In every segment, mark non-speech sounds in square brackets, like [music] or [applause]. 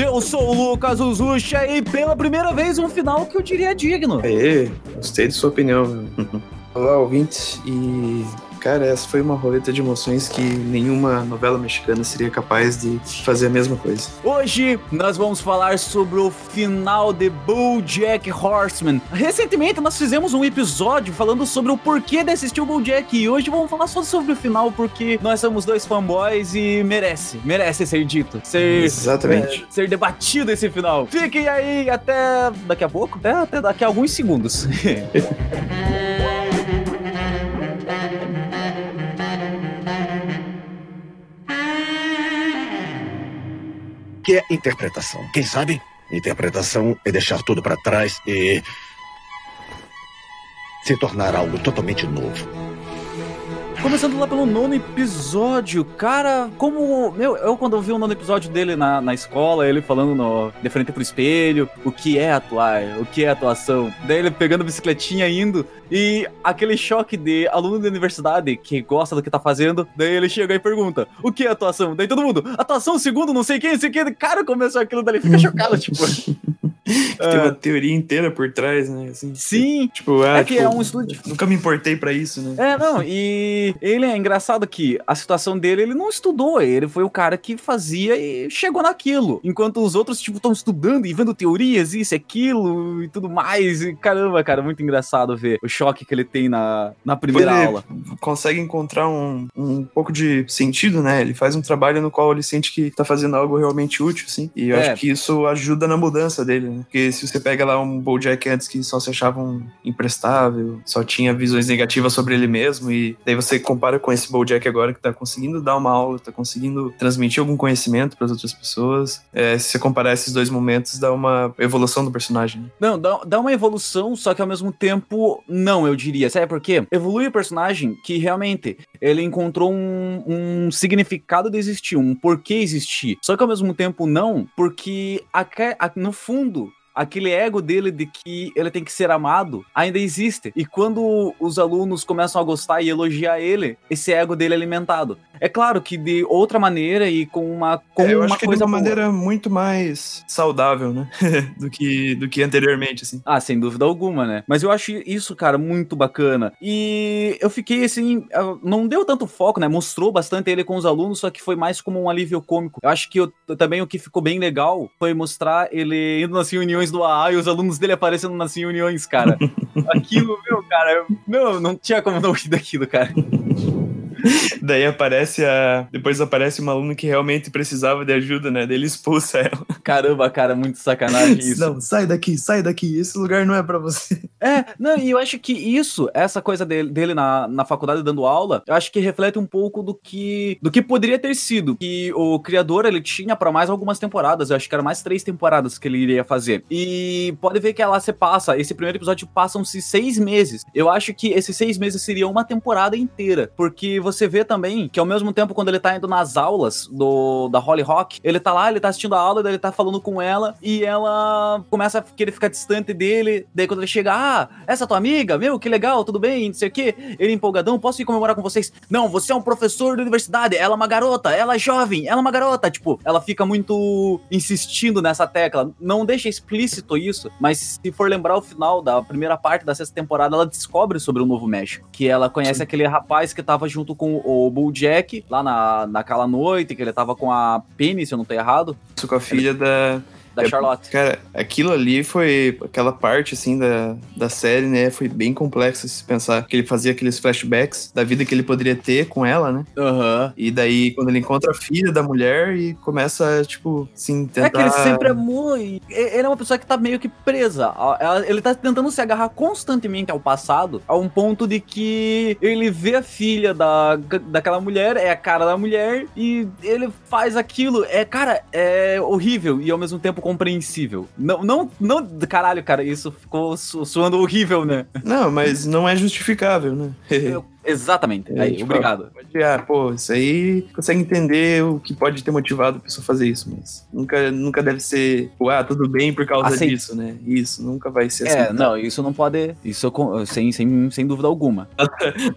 eu sou o Lucas Uzucha e pela primeira vez um final que eu diria digno. Aê, gostei de sua opinião. Olá, ouvintes, e Cara, essa foi uma roleta de emoções que nenhuma novela mexicana seria capaz de fazer a mesma coisa. Hoje nós vamos falar sobre o final de BoJack Horseman. Recentemente nós fizemos um episódio falando sobre o porquê de assistir o BoJack e hoje vamos falar só sobre o final porque nós somos dois fanboys e merece, merece ser dito, ser Exatamente. É, ser debatido esse final. Fiquem aí até daqui a pouco, até, até daqui a alguns segundos. [laughs] que é interpretação? Quem sabe? Interpretação é deixar tudo para trás e se tornar algo totalmente novo. Começando lá pelo nono episódio, cara, como. Meu, eu quando eu vi o nono episódio dele na, na escola, ele falando no, de frente pro espelho, o que é atuar, o que é atuação. Daí ele pegando a bicicletinha indo, e aquele choque de aluno de universidade que gosta do que tá fazendo, daí ele chega e pergunta: o que é atuação? Daí todo mundo, atuação segundo, não sei quem, não sei quem. Cara, começou aquilo, daí ele fica chocado, [laughs] tipo. tem uma teoria inteira por trás, né? Assim, Sim. Tipo, ah, é que tipo, é um estudo. Nunca me importei para isso, né? É, não, e ele é engraçado que a situação dele, ele não estudou, ele foi o cara que fazia e chegou naquilo. Enquanto os outros, tipo, estão estudando e vendo teorias, isso, aquilo e tudo mais. E caramba, cara, muito engraçado ver o choque que ele tem na, na primeira ele aula. Consegue encontrar um, um pouco de sentido, né? Ele faz um trabalho no qual ele sente que tá fazendo algo realmente útil, assim. E eu É. acho que isso ajuda na mudança dele, né? Porque se você pega lá um Bojack antes que só se achava um imprestável, só tinha visões negativas sobre ele mesmo, e daí você compara com esse Bojack agora que tá conseguindo dar uma aula, tá conseguindo transmitir algum conhecimento para as outras pessoas. É, se você comparar esses dois momentos, dá uma evolução do personagem. né? Não, dá, dá uma evolução, só que ao mesmo tempo, não, eu diria. Sabe por quê? Evolui o personagem que realmente ele encontrou um, um significado de existir, um porquê existir. Só que ao mesmo tempo, não, porque aque- a- no fundo. Aquele ego dele de que ele tem que ser amado ainda existe. E quando os alunos começam a gostar e elogiar ele, esse ego dele é alimentado. É claro que de outra maneira e com uma, com É, eu uma acho que de coisa uma boa. maneira muito mais saudável, né? [laughs] do, que, do que anteriormente, assim. Ah, sem dúvida alguma, né? Mas eu acho isso, cara, muito bacana. E eu fiquei assim, não deu tanto foco, né? Mostrou bastante ele com os alunos, só que foi mais como um alívio cômico. Eu acho que eu- também o que ficou bem legal foi mostrar ele indo nas reuniões do AA e os alunos dele aparecendo nas reuniões, cara. [laughs] Aquilo, meu, cara, meu, não tinha como não rir daquilo, cara. [laughs] Daí aparece a. Depois aparece uma aluna que realmente precisava de ajuda, né? Daí ele expulsa ela. Caramba, cara, muito sacanagem isso. Não, sai daqui, sai daqui. Esse lugar não é pra você. [laughs] É, não, e eu acho que isso, essa coisa dele, dele na, na faculdade dando aula, eu acho que reflete um pouco do que do que poderia ter sido. Que o criador ele tinha pra mais algumas temporadas, eu acho que era mais três temporadas que ele iria fazer. E pode ver que ela se passa, esse primeiro episódio passam-se seis meses. Eu acho que esses seis meses seria uma temporada inteira, porque você vê também que ao mesmo tempo quando ele tá indo nas aulas do da Holly Rock, ele tá lá, ele tá assistindo a aula, ele tá falando com ela e ela começa a querer ficar distante dele. Daí quando ele chega, ah, essa é tua amiga, meu, que legal, tudo bem, não sei o quê. Ele empolgadão, posso ir comemorar com vocês? Não, você é um professor da universidade, ela é uma garota, ela é jovem, ela é uma garota. Tipo, ela fica muito insistindo nessa tecla. Não deixa explícito isso, mas se for lembrar o final da primeira parte da sexta temporada, ela descobre sobre o Novo México. Que ela conhece aquele rapaz que tava junto com o Bulljack lá na, naquela noite, que ele tava com a Penny, se eu não tô errado, Isso com a filha da. Da É, Charlotte. Cara, aquilo ali foi. Aquela parte, assim, da, da série, né? Foi bem complexa se pensar. Que ele fazia aqueles flashbacks da vida que ele poderia ter com ela, né? Aham. E daí, quando ele encontra a filha da mulher e começa, tipo, assim, tentar. É que ele sempre amou e ele é uma pessoa que tá meio que presa. Ele tá tentando se agarrar constantemente ao passado, a um ponto de que ele vê a filha da, daquela mulher, é a cara da mulher, e ele faz aquilo. É, cara, é horrível e ao mesmo tempo compreensível. Não, não, não, caralho, cara, isso ficou su- soando horrível, né? Não, mas não é justificável, né? Eu- exatamente. É, Aí, tipo, obrigado. Pode, ah, pô, isso aí consegue entender o que pode ter motivado a pessoa a fazer isso, mas nunca, nunca deve ser, pô, ah, tudo bem por causa Aceito. disso, né? Isso, nunca vai ser É, assim. não, isso não pode. Isso sem, sem, sem dúvida alguma.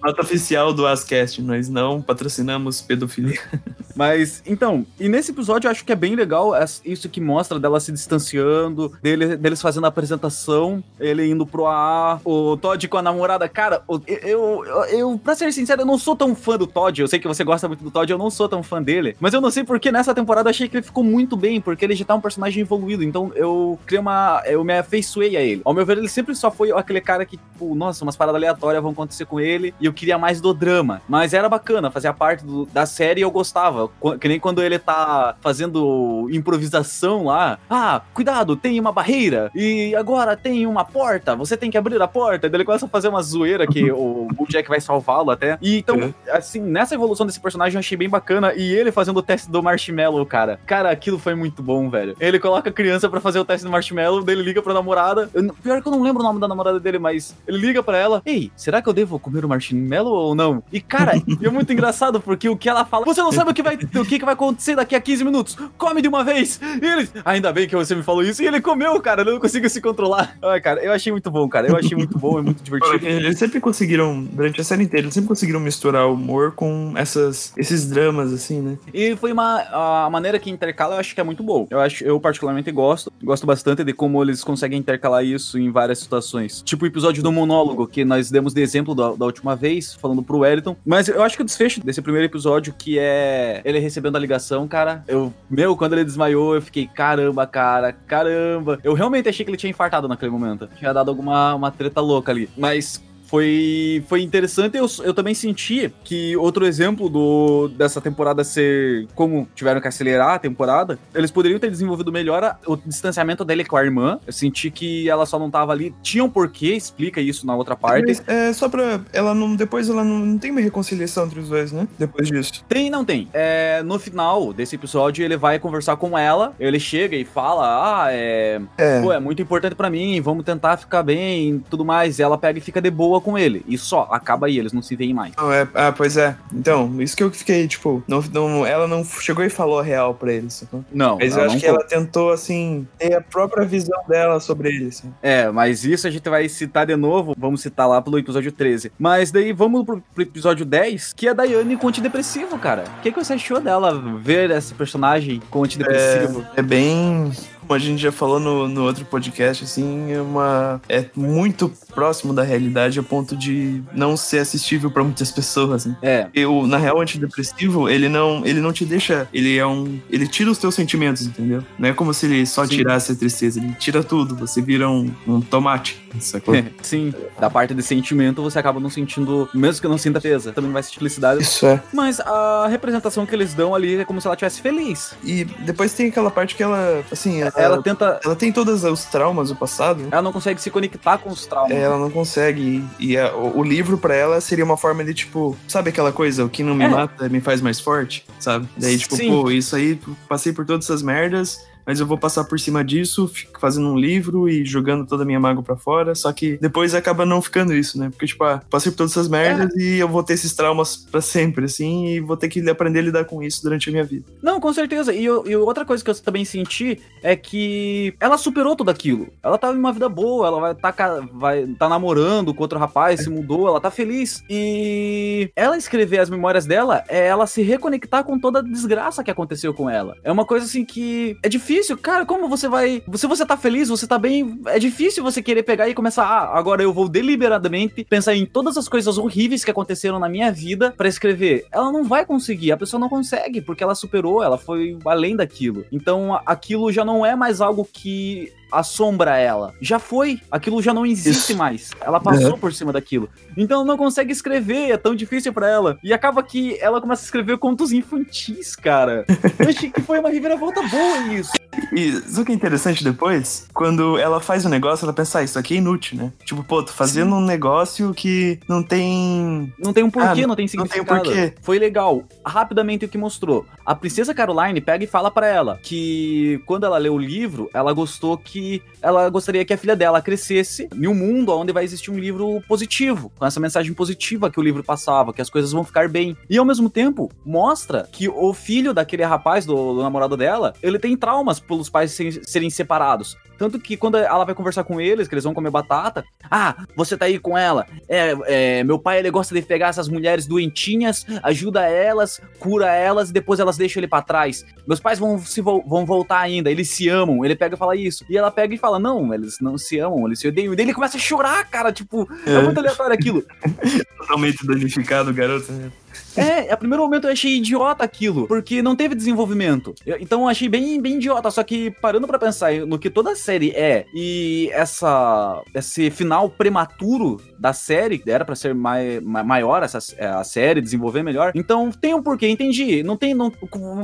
Nota oficial do Ascast, nós não patrocinamos pedofilia. [laughs] Mas, então, e nesse episódio eu acho que é bem legal isso que mostra dela se distanciando, dele, deles fazendo a apresentação, ele indo pro AA, o Todd com a namorada. Cara, eu, eu, eu, pra ser sincero, eu não sou tão fã do Todd. Eu sei que você gosta muito do Todd, eu não sou tão fã dele. Mas eu não sei porque nessa temporada eu achei que ele ficou muito bem, porque ele já tá um personagem evoluído. Então eu criei uma. Eu me afeiçoei a ele. Ao meu ver, ele sempre só foi aquele cara que, tipo, nossa, umas paradas aleatórias vão acontecer com ele. E eu queria mais do drama. Mas era bacana, fazia parte do, da série e eu gostava. Que nem quando ele tá fazendo improvisação lá. Ah, cuidado, tem uma barreira. E agora tem uma porta. Você tem que abrir a porta. E daí ele começa a fazer uma zoeira que [laughs] o Jack vai salvá-lo até. E então, uhum. assim, nessa evolução desse personagem eu achei bem bacana. E ele fazendo o teste do marshmallow, cara. Cara, aquilo foi muito bom, velho. Ele coloca a criança para fazer o teste do marshmallow, daí ele liga pra namorada. Eu, pior que eu não lembro o nome da namorada dele, mas ele liga para ela. Ei, será que eu devo comer o marshmallow ou não? E, cara, [laughs] é muito engraçado, porque o que ela fala, você não sabe o que vai, o que, que vai acontecer daqui a 15 minutos. Come de uma vez. E ele, ainda bem que você me falou isso. E ele comeu, cara. Ele não conseguiu se controlar. Cara, eu achei muito bom, cara. Eu achei muito bom, é muito [laughs] divertido. Eles sempre conseguiram, durante a série inteira, eles sempre conseguiram misturar o humor com essas, esses dramas, assim, né? E foi uma a maneira que intercala, eu acho que é muito boa. Eu acho, eu particularmente gosto, gosto bastante de como eles conseguem intercalar isso em várias situações. Tipo o episódio do monólogo que nós demos de exemplo da, da última vez, falando pro Wellington. Mas eu acho que o desfecho desse primeiro episódio, que é ele recebendo a ligação, cara, eu, meu, quando ele desmaiou, eu fiquei, caramba, cara, caramba. Eu realmente achei que ele tinha infartado naquele momento. Tinha dado alguma uma treta louca ali. Mas foi, foi interessante. Eu, eu também senti que outro exemplo do, dessa temporada ser como tiveram que acelerar a temporada, eles poderiam ter desenvolvido melhor a, o distanciamento dele com a irmã. Eu senti que ela só não tava ali. Tinha um porquê, explica isso na outra parte. Mas, é só pra. Ela não. Depois ela não, não tem uma reconciliação entre os dois, né? Depois disso. Tem, não tem. É, no final desse episódio, ele vai conversar com ela. Ele chega e fala: Ah, é. é. Pô, é muito importante para mim, vamos tentar ficar bem tudo mais. E ela pega e fica de boa com ele. E só, acaba aí, eles não se veem mais. Não, é, ah, pois é. Então, isso que eu fiquei, tipo, não, não, ela não chegou e falou a real pra ele, sacou? Não. Mas eu acho que ela tentou, assim, ter a própria visão dela sobre ele, assim. É, mas isso a gente vai citar de novo, vamos citar lá pelo episódio 13. Mas daí vamos pro, pro episódio 10, que é a Daiane com antidepressivo, cara. O que, que você achou dela ver esse personagem com antidepressivo? É, é bem como a gente já falou no, no outro podcast, assim, é uma. É muito próximo da realidade a ponto de não ser assistível para muitas pessoas. Né? É. Eu, na real, antidepressivo, ele não, ele não te deixa. Ele é um. Ele tira os teus sentimentos, entendeu? Não é como se ele só Sim. tirasse a tristeza, ele tira tudo. Você vira um, um tomate. Sacou? [laughs] Sim. Da parte de sentimento, você acaba não sentindo. Mesmo que não sinta tristeza, também não vai sentir felicidade. Isso é. Mas a representação que eles dão ali é como se ela estivesse feliz. E depois tem aquela parte que ela, assim, ela, ela tenta. Ela tem todos os traumas do passado. Ela não consegue se conectar com os traumas. É, ela não consegue. E, a, o, o, livro para ela seria uma forma de, tipo, sabe aquela coisa, o que não me é. mata me faz mais forte, sabe? Daí, tipo, Sim. pô, isso aí, passei por todas essas merdas mas eu vou passar por cima disso, fazendo um livro e jogando toda a minha mágoa pra fora. Só que depois acaba não ficando isso, né? Porque, tipo, ah, passei por todas essas merdas é. e eu vou ter esses traumas para sempre, assim, e vou ter que aprender a lidar com isso durante a minha vida. Não, com certeza. E, eu, e outra coisa que eu também senti é que ela superou tudo aquilo. Ela tá em uma vida boa, ela vai tá, vai tá namorando com outro rapaz, se mudou, ela tá feliz. E ela escrever as memórias dela é ela se reconectar com toda a desgraça que aconteceu com ela. É uma coisa assim que é difícil difícil, cara. Como você vai. Se você tá feliz, você tá bem. É difícil você querer pegar e começar. Ah, agora eu vou deliberadamente pensar em todas as coisas horríveis que aconteceram na minha vida para escrever. Ela não vai conseguir, a pessoa não consegue, porque ela superou, ela foi além daquilo. Então aquilo já não é mais algo que assombra ela. Já foi, aquilo já não existe Isso. mais. Ela passou uhum. por cima daquilo. Então ela não consegue escrever, é tão difícil para ela. E acaba que ela começa a escrever contos infantis, cara. [laughs] Eu achei que foi uma reviravolta boa isso. E o que é interessante depois? Quando ela faz um negócio, ela pensa, ah, isso aqui é inútil, né? Tipo, pô, tô fazendo Sim. um negócio que não tem. Não tem um porquê, ah, não tem significado. Não tem um porquê. Foi legal. Rapidamente o que mostrou. A princesa Caroline pega e fala para ela que quando ela leu o livro, ela gostou que ela gostaria que a filha dela crescesse em um mundo onde vai existir um livro positivo, com essa mensagem positiva que o livro passava, que as coisas vão ficar bem. E ao mesmo tempo, mostra que o filho daquele rapaz, do, do namorado dela, ele tem traumas, pelos pais serem, separados. Tanto que quando ela vai conversar com eles, que eles vão comer batata, ah, você tá aí com ela. É, é, meu pai ele gosta de pegar essas mulheres doentinhas, ajuda elas, cura elas e depois elas deixam ele para trás. Meus pais vão se vo vão voltar ainda, eles se amam. Ele pega e fala isso. E ela pega e fala: Não, eles não se amam, eles se odeiam. E daí ele começa a chorar, cara. Tipo, é, é muito aleatório aquilo. [laughs] Totalmente danificado garoto, né? É, a primeiro momento eu achei idiota aquilo, porque não teve desenvolvimento. Eu, então eu achei bem, bem idiota, só que parando para pensar no que toda a série é e essa esse final prematuro da série, era para ser mai, maior essa é, a série, desenvolver melhor. Então tem um porquê, entendi. Não tem não,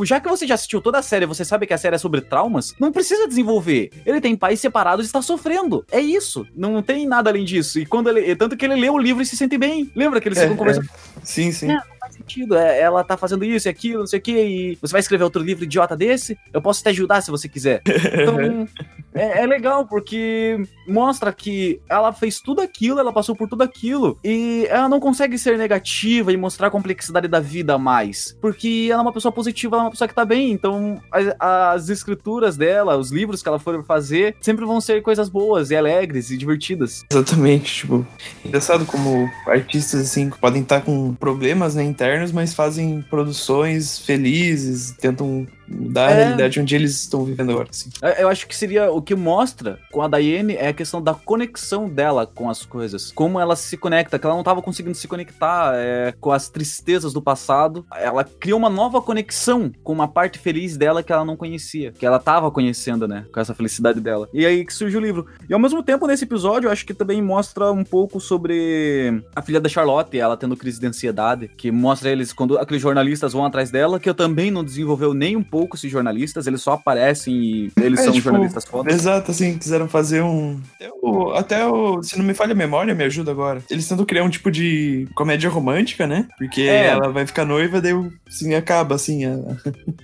já que você já assistiu toda a série, você sabe que a série é sobre traumas, não precisa desenvolver. Ele tem pais separados e está sofrendo. É isso. Não tem nada além disso. E quando ele tanto que ele lê o livro e se sente bem. Lembra que eles é, ficam conversando? É. Sim, sim. É, sentido. É, ela tá fazendo isso e aquilo, não sei o que, e você vai escrever outro livro idiota desse? Eu posso te ajudar se você quiser. [laughs] Então, é, é, legal, porque mostra que ela fez tudo aquilo, ela passou por tudo aquilo, e ela não consegue ser negativa e mostrar a complexidade da vida mais. Porque ela é uma pessoa positiva, ela é uma pessoa que tá bem, então as, as escrituras dela, os livros que ela for fazer, sempre vão ser coisas boas e alegres e divertidas. Exatamente, tipo, engraçado como artistas, assim, podem estar com problemas, né, internos internos, mas fazem produções felizes, tentam da é. realidade onde eles estão vivendo agora. Assim. Eu acho que seria o que mostra com a Daiane é a questão da conexão dela com as coisas. Como ela se conecta, que ela não estava conseguindo se conectar é, com as tristezas do passado. Ela cria uma nova conexão com uma parte feliz dela que ela não conhecia, que ela estava conhecendo, né? Com essa felicidade dela. E aí que surge o livro. E ao mesmo tempo, nesse episódio, eu acho que também mostra um pouco sobre a filha da Charlotte, ela tendo crise de ansiedade, que mostra eles quando aqueles jornalistas vão atrás dela, que eu também não desenvolveu nem um pouco pouco esses jornalistas, eles só aparecem e eles é, são tipo, jornalistas fodas. Exato, assim, quiseram fazer um. Eu, até o. Se não me falha a memória, me ajuda agora. Eles tentam criar um tipo de comédia romântica, né? Porque é. ela vai ficar noiva, daí assim, acaba, assim. A... [laughs]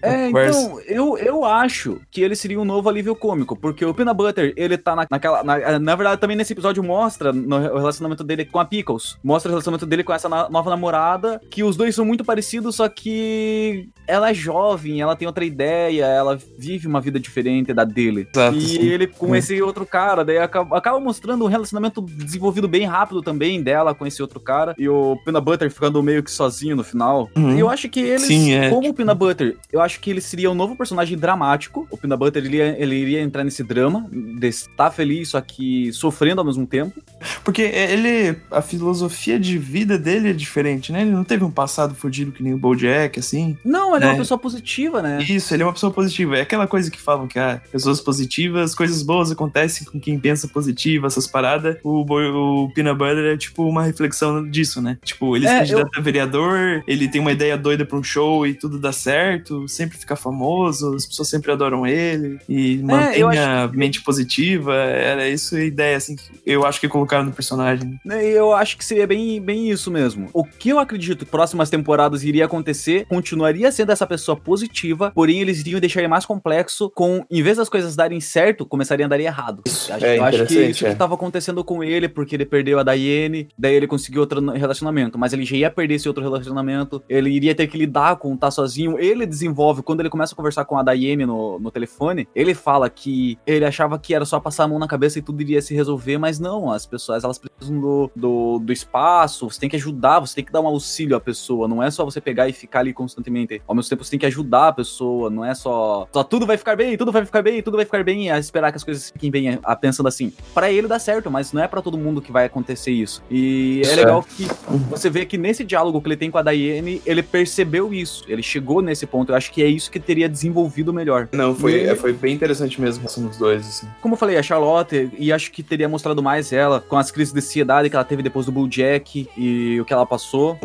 É, então, eu, eu acho que ele seria um novo alívio cômico, porque o Peanut Butter, ele tá na, naquela. Na, na verdade, também nesse episódio mostra no, o relacionamento dele com a Pickles. Mostra o relacionamento dele com essa na, nova namorada, que os dois são muito parecidos, só que ela é jovem, ela tem outra ideia, ela vive uma vida diferente da dele. Exato, e sim. ele com é. esse outro cara, daí acaba, acaba, mostrando um relacionamento desenvolvido bem rápido também dela com esse outro cara. E o Peanut Butter ficando meio que sozinho no final. Uhum. Eu acho que eles, sim, é. como o Peanut Butter, eu acho que ele seria um novo personagem dramático. O Peanut Butter, ele, ele iria entrar nesse drama de estar feliz, só que sofrendo ao mesmo tempo. Porque ele, a filosofia de vida dele é diferente, né? Ele não teve um passado fodido que nem o BoJack, assim. Não, ele né? é uma pessoa positiva, né? Isso, ele é uma pessoa positiva. É aquela coisa que falam que, ah, pessoas positivas, coisas boas acontecem com quem pensa positivo, essas paradas. O, o Peanut Butter é tipo uma reflexão disso, né? Tipo, ele é, se candidata eu... a vereador, ele tem uma ideia doida pra um show e tudo dá certo, sempre fica famoso, as pessoas sempre adoram ele e é, mantém a acho... mente positiva. Era isso a ideia, assim, que eu acho que colocaram no personagem. É, eu acho que seria bem, bem isso mesmo. O que eu acredito que próximas temporadas iria acontecer continuaria sendo essa pessoa positiva, porém eles iriam deixar ele mais complexo com, em vez das coisas darem certo, começariam a dar errado. Isso, acho, é eu acho que isso é. que tava acontecendo com ele, porque ele perdeu a Daiane, daí ele conseguiu outro relacionamento, mas ele já ia perder esse outro relacionamento, ele iria ter que lidar com estar tá sozinho, ele desenvolve, quando ele começa a conversar com a Daiane no, no telefone, ele fala que ele achava que era só passar a mão na cabeça e tudo iria se resolver, mas não, as pessoas, elas precisam do, do, do espaço, você tem que ajudar, você tem que dar um auxílio à pessoa, não é só você pegar e ficar ali constantemente. Ao mesmo tempo, você tem que ajudar a pessoa, não é só, só tudo vai ficar bem, tudo vai ficar bem, tudo vai ficar bem, a esperar que as coisas fiquem bem, a, pensando assim. Para ele dá certo, mas não é para todo mundo que vai acontecer isso. E é legal que você vê que nesse diálogo que ele tem com a Daiane, ele percebeu isso, ele chegou nesse ponto. Eu acho que é isso que teria desenvolvido melhor. Não, foi, e... é, foi bem interessante mesmo assim, os dois, assim. Como eu falei, a Charlotte, e acho que teria mostrado mais ela com as crises de ansiedade que ela teve depois do Bull Jack e o que ela passou.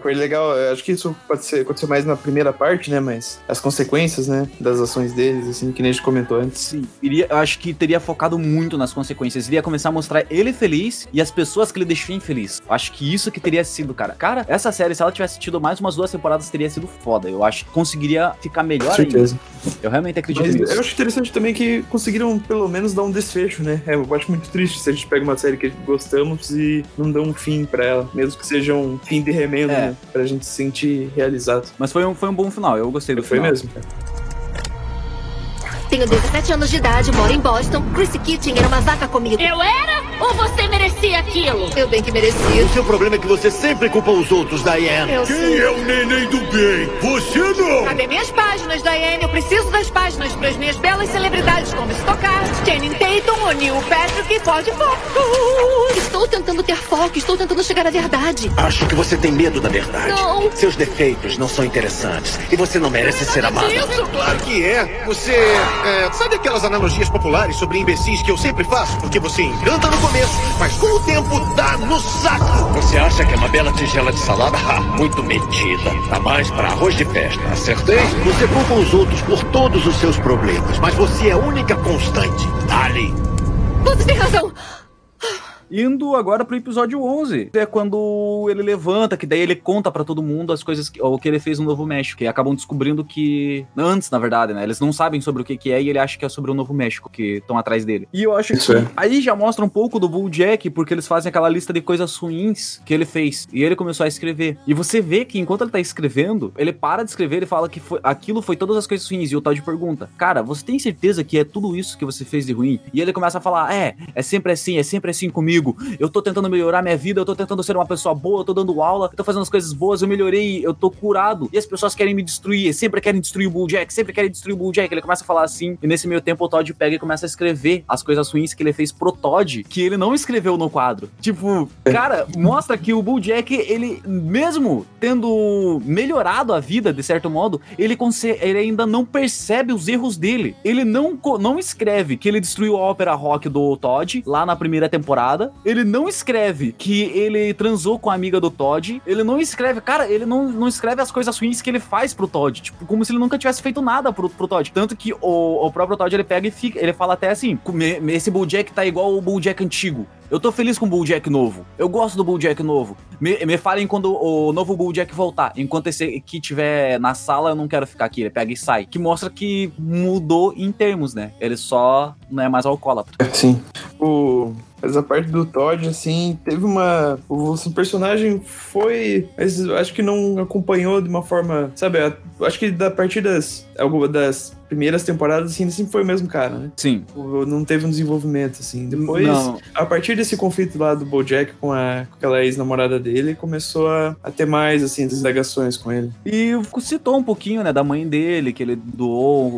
foi legal, acho que isso pode ser, aconteceu mais na primeira parte, né? Mas as consequências, né, das ações deles, assim, que nem a gente comentou antes. Sim, iria, eu acho que teria focado muito nas consequências. Iria começar a mostrar ele feliz e as pessoas que ele deixou infeliz. Eu acho que isso que teria sido, cara. Cara, essa série, se ela tivesse tido mais umas duas temporadas, teria sido foda. Eu acho que conseguiria ficar melhor Com certeza. Ainda. Eu realmente acredito Mas nisso. Eu acho interessante também que conseguiram, pelo menos, dar um desfecho, né? É, eu acho muito triste se a gente pega uma série que gostamos e não dá um fim para ela, mesmo que seja um fim de remendo, é. né? Pra gente se sentir realizado. Mas foi um, foi um bom final, eu gostei do foi final. Foi mesmo, Okay. Tenho 17 anos de idade, moro em Boston. Chrissy Kitchen era uma vaca comigo. Eu era? Ou você merecia aquilo? Eu bem que merecia. O seu problema é que você sempre culpa os outros, Diane. Eu Quem sei. é o neném do bem? Você não! Cadê minhas páginas, Diane? Eu preciso das páginas para as minhas belas celebridades como Stockard, Channing Tatum, O'Neill Patrick e Ford Focus. Estou tentando ter foco, estou tentando chegar à verdade. Acho que você tem medo da verdade. Não. Seus defeitos não são interessantes. E você não merece ser amado. Isso! Claro que é. Você. É, sabe aquelas analogias populares sobre imbecis que eu sempre faço? Porque você encanta no começo, mas com o tempo dá no saco. Você acha que é uma bela tigela de salada? Ha, muito metida. Tá mais para arroz de festa. Acertei? Você culpa os outros por todos os seus problemas, mas você é a única constante. Dali. Você tem razão. Indo agora pro episódio 11, é quando ele levanta, que daí ele conta pra todo mundo as coisas, que, o que ele fez no Novo México, que acabam descobrindo que, antes na verdade, né, eles não sabem sobre o que que é e ele acha que é sobre o Novo México, que estão atrás dele. E eu acho Isso que é. aí já mostra um pouco do Bulljack, porque eles fazem aquela lista de coisas ruins que ele fez, e ele começou a escrever. E você vê que enquanto ele tá escrevendo, ele para de escrever e fala que foi, aquilo foi todas as coisas ruins, e o Todd pergunta, cara, você tem certeza que é tudo isso que você fez de ruim? E ele começa a falar, é, é sempre assim, é sempre assim comigo, eu tô tentando melhorar minha vida, eu tô tentando ser uma pessoa boa, eu tô dando aula, eu tô fazendo as coisas boas, eu melhorei, eu tô curado, e as pessoas querem me destruir, sempre querem destruir o Bulljack, sempre querem destruir o Bulljack. Ele começa a falar assim, e nesse meio tempo o Todd pega e começa a escrever as coisas ruins que ele fez pro Todd, que ele não escreveu no quadro. Tipo, cara, mostra que o Bulljack, ele, mesmo tendo melhorado a vida, de certo modo, ele, ele ainda não percebe os erros dele. Ele não, não escreve que ele destruiu a ópera rock do Todd lá na primeira temporada. Ele não escreve que ele transou com a amiga do Todd. Ele não escreve, cara, ele não, não escreve as coisas ruins que ele faz pro Todd. Tipo, como se ele nunca tivesse feito nada pro, pro Todd. Tanto que o, o próprio Todd ele pega e fica. Ele fala até assim: "Me- me- esse Bulljack tá igual o Bulljack antigo. Eu tô feliz com o Bulljack novo. Eu gosto do Bulljack novo. Me, me falem quando o novo Bulljack voltar. Enquanto esse aqui tiver na sala, eu não quero ficar aqui. Ele pega e sai. Que mostra que mudou em termos, né? Ele só não é mais alcoólatra. Sim. O... Mas a parte do Todd, assim, teve uma. O personagem foi. Acho que não acompanhou de uma forma. Sabe, acho que da partir das. Alguma das primeiras temporadas, assim, ele sempre foi o mesmo cara, né? Sim. O- Não teve um desenvolvimento, assim. Depois, Não. a partir desse conflito lá do Bojack com, a, com aquela ex-namorada dele, começou a, a ter mais, assim, das indagações com ele. E citou um pouquinho, né, da mãe dele, que ele doou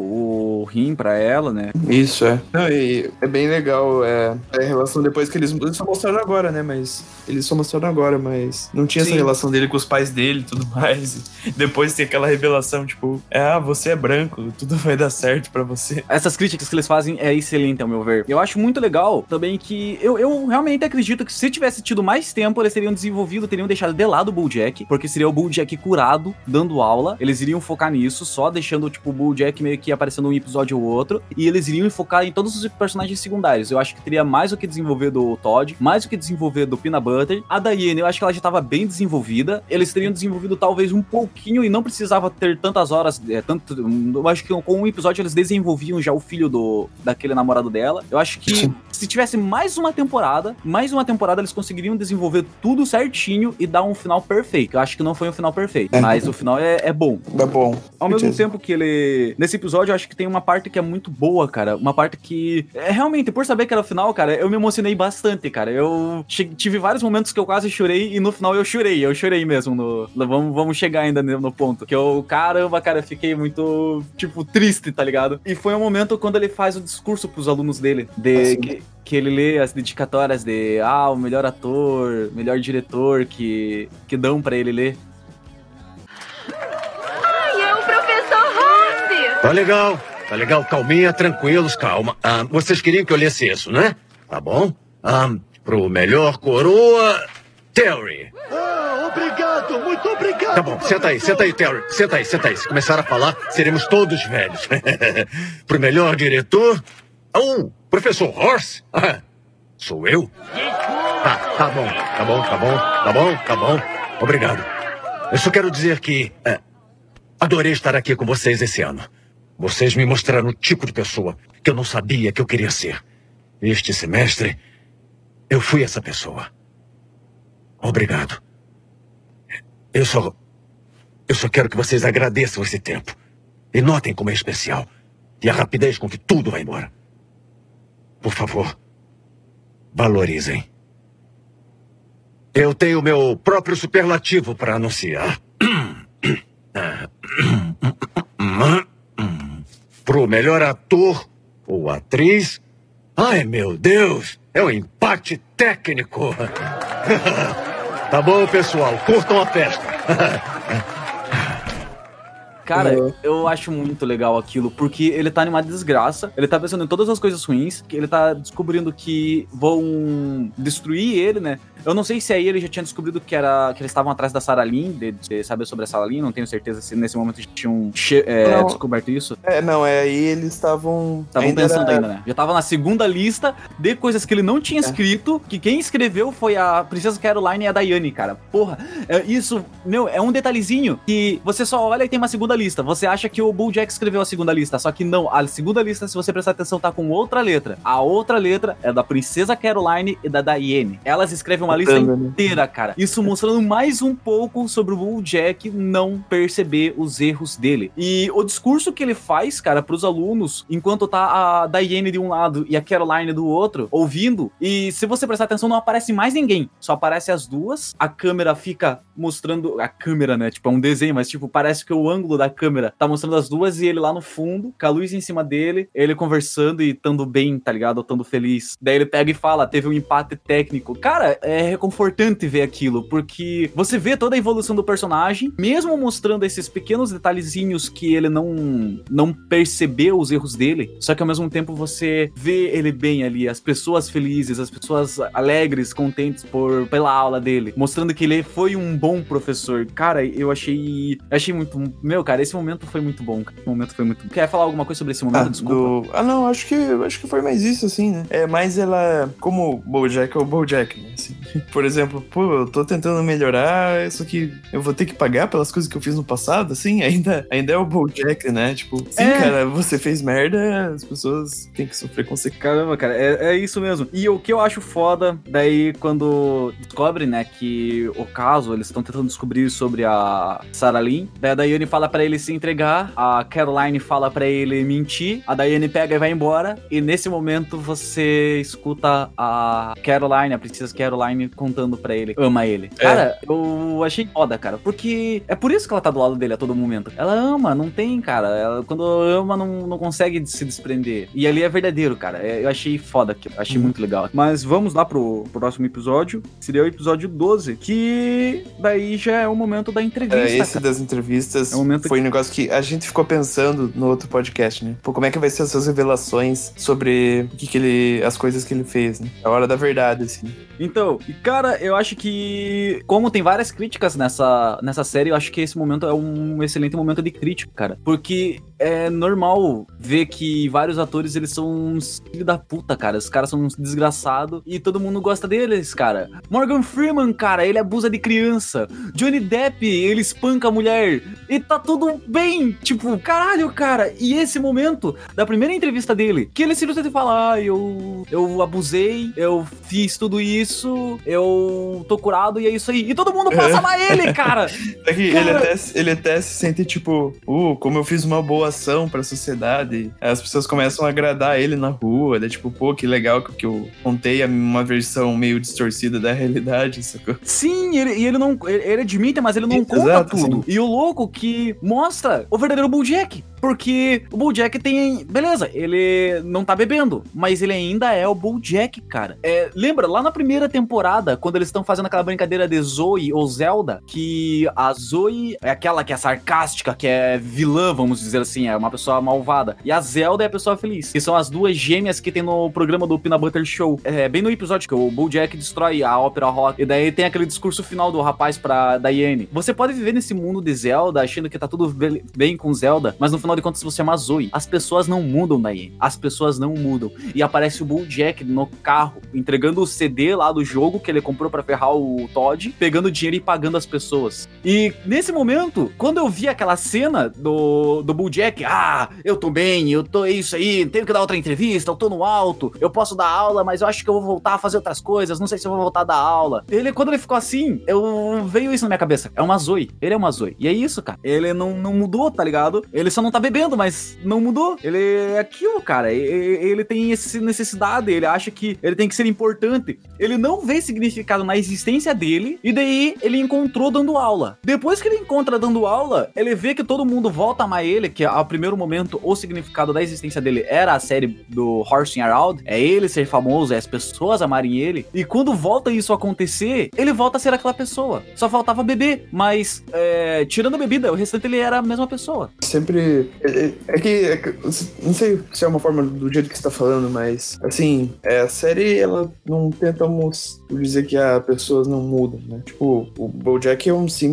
o rim pra ela, né? Isso, é. Não, e é bem legal é, a relação depois que eles, eles só mostraram agora, né? Mas eles só mostraram agora, mas não tinha Sim. essa relação dele com os pais dele e tudo [laughs] mais. Depois tem aquela revelação, tipo, é, ah, você é branco, tudo vai dar certo pra você. Essas críticas que eles fazem é excelente, ao meu ver. Eu acho muito legal também que eu, eu realmente acredito que se tivesse tido mais tempo, eles teriam desenvolvido, teriam deixado de lado o Bulljack, porque seria o Bulljack curado, dando aula. Eles iriam focar nisso, só deixando, tipo, o Bulljack meio que aparecendo um episódio ou outro, e eles iriam focar em todos os personagens secundários. Eu acho que teria mais o que desenvolver do Todd, mais o que desenvolver do Peanut Butter. A Diane, eu acho que ela já tava bem desenvolvida. Eles teriam desenvolvido talvez um pouquinho e não precisava ter tantas horas, é, tanto, eu acho que com um episódio eles desenvolviam já o filho do daquele namorado dela. Eu acho que Sim. Se tivesse mais uma temporada, mais uma temporada eles conseguiriam desenvolver tudo certinho e dar um final perfeito. Eu acho que não foi um final perfeito, É. mas o final é, é bom. Tá bom. Ao mesmo tempo que ele. Nesse episódio, eu acho que tem uma parte que é muito boa, cara. Uma parte que. É, realmente, por saber que era o final, cara, eu me emocionei bastante, cara. Eu tive vários momentos que eu quase chorei e no final eu chorei. Eu chorei mesmo. No, vamos, vamos chegar ainda no, ponto. Que eu, caramba, cara, fiquei muito, tipo, triste, tá ligado? E foi um momento quando ele faz o discurso pros alunos dele. De, Ah, que, que ele lê as dedicatórias de ah, o melhor ator, melhor diretor que, que dão pra ele ler. E é o professor Rossi! Tá legal, tá legal. Calminha, tranquilos, calma. Ah, vocês queriam que eu lesse isso, né? Tá bom? Ah, pro melhor coroa, Terry. Ah, obrigado, muito obrigado. Tá bom, senta aí, senta aí, Terry. Senta aí, senta aí. Se começar a falar, seremos todos velhos. [laughs] pro melhor diretor, oh, professor Horse. Ah, [laughs] sou eu? Tá, tá bom, tá bom, tá bom, tá bom, tá bom. Obrigado. Eu só quero dizer que é, adorei estar aqui com vocês esse ano. Vocês me mostraram o tipo de pessoa que eu não sabia que eu queria ser. Este semestre, eu fui essa pessoa. Obrigado. Eu só. Eu só quero que vocês agradeçam esse tempo. E notem como é especial. e a rapidez com que tudo vai embora. Por favor, valorizem. Eu tenho meu próprio superlativo para anunciar. Pro melhor ator ou atriz. Ai, meu Deus! É um empate técnico. [laughs] tá bom, pessoal. Curtam a festa. [laughs] Cara, uhum. eu acho muito legal aquilo, porque ele tá numa desgraça, ele tá pensando em todas as coisas ruins, ele tá descobrindo que vão destruir ele, né? Eu não sei se aí ele já tinha descobrido que era que eles estavam atrás da Sarah Lynn, de, de, saber sobre a Sarah Lynn, não tenho certeza se nesse momento já tinham é, descoberto isso. É, não, é aí eles estavam. Estavam pensando era... ainda, né? Já tava na segunda lista de coisas que ele não tinha é. escrito, que quem escreveu foi a Princesa Caroline e a Dayane, cara. Porra, é, isso, meu, é um detalhezinho que você só olha e tem uma segunda lista. Você acha que o Bulljack escreveu a segunda lista, só que não. A segunda lista, se você prestar atenção, tá com outra letra. A outra letra é da Princesa Caroline e da Dayane. Elas escrevem uma lista né? inteira, cara. Isso mostrando mais um pouco sobre o Bulljack não perceber os erros dele. E o discurso que ele faz, cara, pros alunos, enquanto tá a Diane de um lado e a Caroline do outro, ouvindo, e se você prestar atenção, não aparece mais ninguém. Só aparece as duas, a câmera fica mostrando. A câmera, né? Tipo, é um desenho, mas tipo, parece que o ângulo da câmera tá mostrando as duas e ele lá no fundo, com a luz em cima dele, ele conversando e estando bem, tá ligado? Estando feliz. Daí ele pega e fala: teve um empate técnico. Cara, é reconfortante ver aquilo, porque você vê toda a evolução do personagem, mesmo mostrando esses pequenos detalhezinhos que ele não, não percebeu os erros dele, só que ao mesmo tempo você vê ele bem ali, as pessoas felizes, as pessoas alegres, contentes por, pela aula dele, mostrando que ele foi um bom professor. Cara, eu achei. Achei muito. Meu, cara, esse momento foi muito bom. Esse momento foi muito. Quer falar alguma coisa sobre esse momento? Ah, Desculpa. Do... Ah, não, acho que acho que foi mais isso, assim, né? É mais ela. Como o Bojack é o Bojack, né? Assim. [laughs] Por exemplo, pô, eu tô tentando melhorar, isso que eu vou ter que pagar pelas coisas que eu fiz no passado, assim, [laughs] ainda, ainda é o Bojack, né? Tipo, sim, é. cara, você fez merda, as pessoas têm que sofrer consequências. Caramba, cara, é, é isso mesmo. E o que eu acho foda, daí quando descobre, né, que o caso, eles estão tentando descobrir sobre a Sarah Lynn, daí a fala para ele se entregar, a Caroline fala para ele mentir, a Diane pega e vai embora, e nesse momento você escuta a Caroline, a princesa Caroline, contando para ele, ama ele. É. Cara, eu achei foda, cara, porque é por isso que ela tá do lado dele a todo momento. Ela ama, não tem, cara. Ela, quando ama, não, não consegue se desprender. E ali é verdadeiro, cara. É, eu achei foda aquilo, achei muito legal. Mas vamos lá pro, pro próximo episódio, seria o episódio 12, que daí já é o momento da entrevista. É, esse cara. das entrevistas é foi um negócio que a gente ficou pensando no outro podcast, né? Pô, como é que vai ser as suas revelações sobre o que, que ele. as coisas que ele fez, né? A hora da verdade, assim. Então, e cara, eu acho que, como tem várias críticas nessa, nessa série, eu acho que esse momento é um excelente momento de crítica, cara. Porque é normal ver que vários atores, eles são uns filho da puta, cara. Os caras são uns desgraçados e todo mundo gosta deles, cara. Morgan Freeman, cara, ele abusa de criança. Johnny Depp, ele espanca a mulher. E tá tudo bem. Tipo, caralho, cara. E esse momento da primeira entrevista dele, que ele simplesmente fala: ah, eu, eu abusei, eu fiz tudo isso, eu tô curado e é isso aí. E todo mundo passa é. ele, cara. [laughs] É que cara. Ele, até, ele até se sente tipo, uh, como eu fiz uma boa ação pra sociedade. As pessoas começam a agradar ele na rua. É tipo, pô, que legal que eu contei uma versão meio distorcida da realidade, sacou? Sim, ele, e ele não. Ele, ele admite, mas ele não Exato, conta tudo. Sim. E o louco que mostra o verdadeiro Bulljack. Porque o Bulljack tem. Beleza, ele não tá bebendo, mas ele ainda é o Bulljack, cara. É, lembra, lá na primeira temporada, quando eles estão fazendo aquela brincadeira de Zoe ou Zelda, que a Zoe é aquela que é sarcástica, que é vilã, vamos dizer assim, é uma pessoa malvada. E a Zelda é a pessoa feliz. Que são as duas gêmeas que tem no programa do Peanut Butter Show. É bem no episódio que o Bulljack destrói a ópera rock. E daí tem aquele discurso final do rapaz pra Diane. Você pode viver nesse mundo de Zelda, achando que tá tudo bem com Zelda, mas no final de contas você chama Zoe. As pessoas não mudam daí. As pessoas não mudam. E aparece o Bull Jack no carro, entregando o CD lá do jogo que ele comprou para ferrar o Todd, pegando dinheiro e pagando as pessoas. E nesse momento, quando eu vi aquela cena do, do Bull Jack, ah, eu tô bem, eu tô isso aí, tenho que dar outra entrevista, eu tô no alto, eu posso dar aula, mas eu acho que eu vou voltar a fazer outras coisas, não sei se eu vou voltar a dar aula. Ele, quando ele ficou assim, eu veio isso na minha cabeça. É uma Zoe. Ele é uma Zoe. E é isso, cara. Ele não, não mudou, tá ligado? Ele só não tá bebendo, mas não mudou. Ele é aquilo, cara. Ele tem essa necessidade, ele acha que ele tem que ser importante. Ele não vê significado na existência dele, e daí ele encontrou dando aula. Depois que ele encontra dando aula, ele vê que todo mundo volta a amar ele, que ao primeiro momento o significado da existência dele era a série do Horsing Around, é ele ser famoso, é as pessoas amarem ele. E quando volta isso a acontecer, ele volta a ser aquela pessoa. Só faltava beber, mas é, tirando a bebida, o restante ele era a mesma pessoa. Sempre. É, é, é, que, é, que. Não sei se é uma forma do jeito que você tá falando, mas. Assim, é, a série, ela não tenta dizer que a pessoas não mudam, né? Tipo, o Bojack é um sim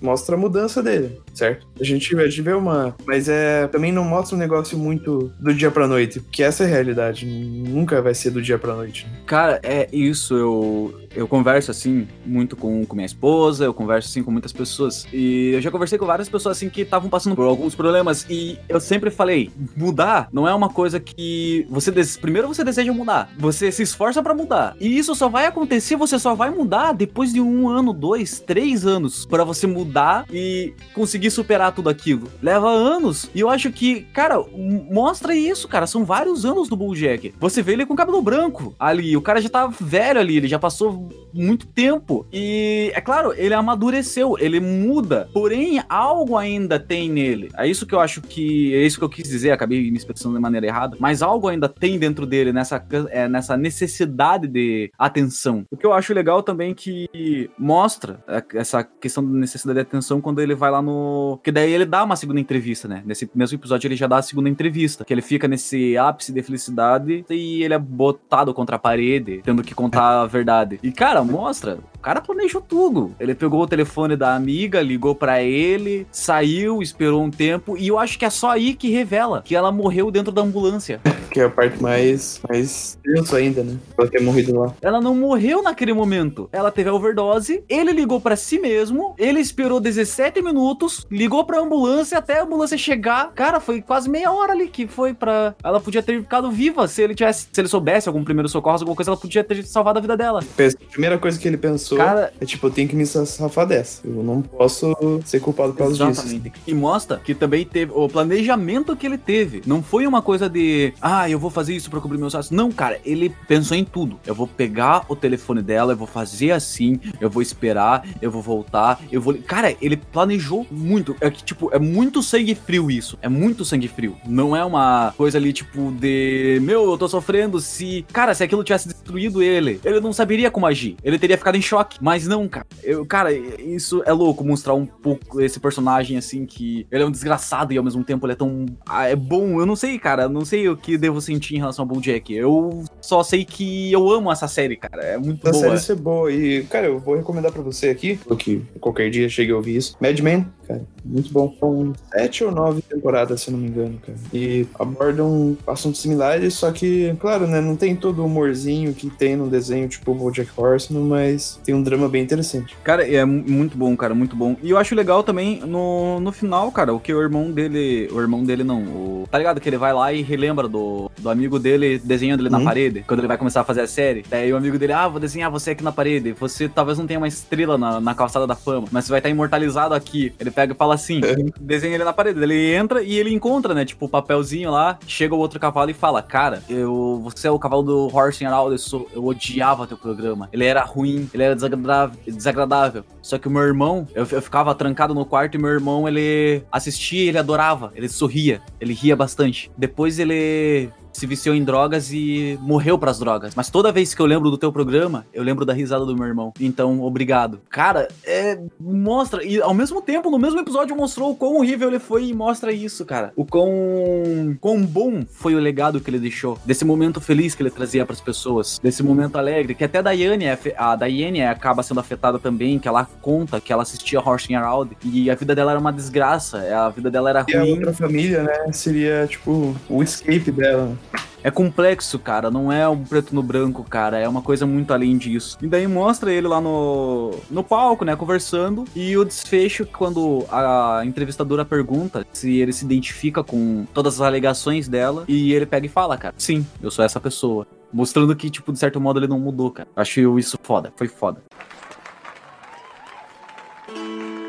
mostra a mudança dele, certo? A gente, a gente vê uma. Mas é. Também não mostra um negócio muito do dia pra noite, porque essa é a realidade. Nunca vai ser do dia pra noite. Né? Cara, é isso. Eu, eu converso assim muito com, com minha esposa, eu converso assim com muitas pessoas. E eu já conversei com várias pessoas assim que estavam passando por alguns problemas. E eu sempre falei: mudar não é uma coisa que você. Des... Primeiro você deseja mudar, você se esforça para mudar. E isso só vai acontecer, você só vai mudar depois de um ano, dois, três anos para você mudar e conseguir superar tudo aquilo. Leva anos. E eu acho que, cara, mostra isso, cara. São vários anos do Bulljack. Você vê ele com cabelo branco ali. O cara já tá velho ali, ele já passou muito tempo. E é claro, ele amadureceu, ele muda. Porém, algo ainda tem nele. É isso que eu acho que. É isso que eu quis dizer, acabei me expressando de maneira errada. Mas algo ainda tem dentro dele nessa, é, nessa necessidade de atenção. O que eu acho legal também que mostra é, essa questão da necessidade de atenção quando ele vai lá no. Que daí ele dá uma segunda entrevista, né? Nesse mesmo episódio ele já dá a segunda entrevista. Que ele fica nesse ápice de felicidade e ele é botado contra a parede, tendo que contar a verdade. E, cara, mostra. O cara planejou tudo. Ele pegou o telefone da amiga, ligou para ele, saiu, esperou um tempo. E eu acho que é só aí que revela que ela morreu dentro da ambulância. Que é a parte mais, mais tenso ainda, né? Ela ter morrido lá. Ela não morreu naquele momento. Ela teve a overdose, ele ligou para si mesmo, ele esperou 17 minutos, ligou pra ambulância até a ambulância chegar. Cara, foi quase meia hora ali que foi pra. Ela podia ter ficado viva se ele tivesse. Se ele soubesse algum primeiro socorro, alguma coisa, ela podia ter salvado a vida dela. A primeira coisa que ele pensou Cara, é tipo, eu tenho que me safar dessa. Eu não posso ser culpado por causa exatamente. disso. E mostra que também teve o planejamento que ele teve. Não foi uma coisa de, ah, eu vou fazer isso para cobrir meus gastos. Não, cara, ele pensou em tudo. Eu vou pegar o telefone dela, eu vou fazer assim, eu vou esperar, eu vou voltar, eu vou. Cara, ele planejou muito. É que, tipo, é muito sangue frio isso. É muito sangue frio. Não é uma coisa ali, tipo, de, meu, eu tô sofrendo se. Cara, se aquilo tivesse destruído ele, ele não saberia como agir. Ele teria ficado em choque. Mas não, cara. Eu, cara, isso é louco mostrar um pouco esse personagem assim que ele é um desgraçado e ao mesmo tempo ele é tão. Ah, é bom. Eu não sei, cara. Não sei o que devo sentir em relação ao Bojack. Eu só sei que eu amo essa série, cara. É muito a boa. A série ser boa. E, cara, eu vou recomendar pra você aqui, porque qualquer dia chegue a ouvir isso. Mad Men, cara. Muito bom. São sete ou nove temporadas, se não me engano, cara. E abordam assuntos similares, só que, claro, né? Não tem todo o humorzinho que tem no desenho, tipo o Bojack Horseman, mas tem um drama bem interessante. Cara, é muito bom, cara, muito bom. E eu acho legal também no, no final, cara, o que o irmão dele. O irmão dele não. O, tá ligado? Que ele vai lá e relembra do, do amigo dele desenhando ele na parede, quando ele vai começar a fazer a série. Daí o amigo dele, ah, vou desenhar você aqui na parede. Você talvez não tenha uma estrela na, na calçada da fama, mas você vai estar imortalizado aqui. Ele pega e fala assim: desenha ele na parede. Ele entra e ele encontra, né? Tipo, o papelzinho lá. Chega o outro cavalo e fala: Cara, eu, você é o cavalo do Horse Herald, eu, sou, eu odiava teu programa. Ele era ruim, ele era desagradável, desagradável. Só que o meu irmão, eu, eu ficava trancado no quarto e meu irmão, ele assistia, ele adorava, ele sorria, ele ria bastante. Depois ele se viciou em drogas e morreu pras drogas. Mas toda vez que eu lembro do teu programa, eu lembro da risada do meu irmão. Então, obrigado. Cara, é. Mostra. E ao mesmo tempo, no mesmo episódio, mostrou o quão horrível ele foi e mostra isso, cara. O quão. quão bom foi o legado que ele deixou. Desse momento feliz que ele trazia pras pessoas. Desse momento alegre. Que até a Daiane, é a Daiane acaba sendo afetada também. Que ela conta que ela assistia Horsing Around. E a vida dela era uma desgraça. A vida dela era ruim. E a outra família, né? Seria, tipo, o escape dela é complexo, cara. Não é um preto no branco, cara. É uma coisa muito além disso. E daí mostra ele lá no, no palco, né? Conversando. E o desfecho, quando a entrevistadora pergunta se ele se identifica com todas as alegações dela. E ele pega e fala, cara, sim, eu sou essa pessoa. Mostrando que, tipo, de certo modo ele não mudou, cara. Acho isso foda. Foi foda.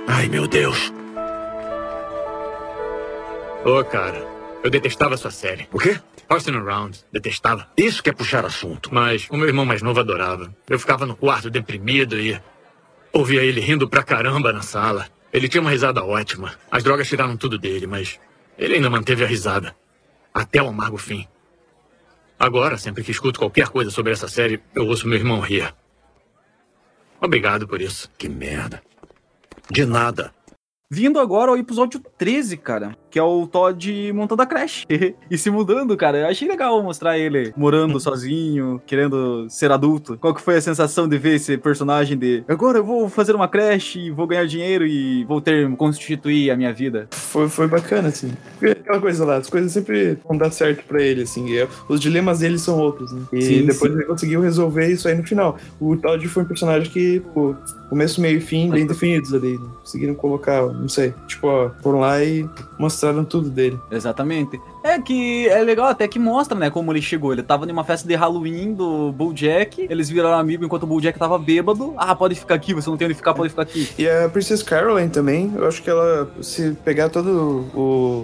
Ai, meu Deus. Ô, cara, eu detestava essa série. O quê? Horsing Around. Detestava. Isso que é puxar assunto. Mas o meu irmão mais novo adorava. Eu ficava no quarto deprimido e ouvia ele rindo pra caramba na sala. Ele tinha uma risada ótima. As drogas tiraram tudo dele, mas ele ainda manteve a risada. Até o amargo fim. Agora, sempre que escuto qualquer coisa sobre essa série, eu ouço meu irmão rir. Obrigado por isso. Que merda. De nada. Vindo agora ao episódio 13, cara, que é o Todd montando a creche [laughs] e se mudando, cara. Eu achei legal mostrar ele morando [laughs] sozinho, querendo ser adulto. Qual que foi a sensação de ver esse personagem de agora eu vou fazer uma creche, vou ganhar dinheiro e vou ter constituir a minha vida? Foi, foi bacana, assim. Porque Aquela coisa lá, as coisas sempre vão dar certo pra ele, assim. e os dilemas dele são outros, né? E Sim, depois sim. ele conseguiu resolver isso aí no final. O Todd foi um personagem que, pô, começo, meio e fim bem [laughs] definidos ali. Né? Conseguiram colocar, não sei, tipo, ó, foram lá e mostraram tudo dele. Exatamente. É que é legal até que mostra, né, como ele chegou. Ele tava numa festa de Halloween do Bulljack, eles viraram amigo enquanto o Bulljack tava bêbado. Ah, pode ficar aqui, você não tem onde ficar, pode ficar aqui. E a Princess Caroline também, eu acho que ela, se pegar toda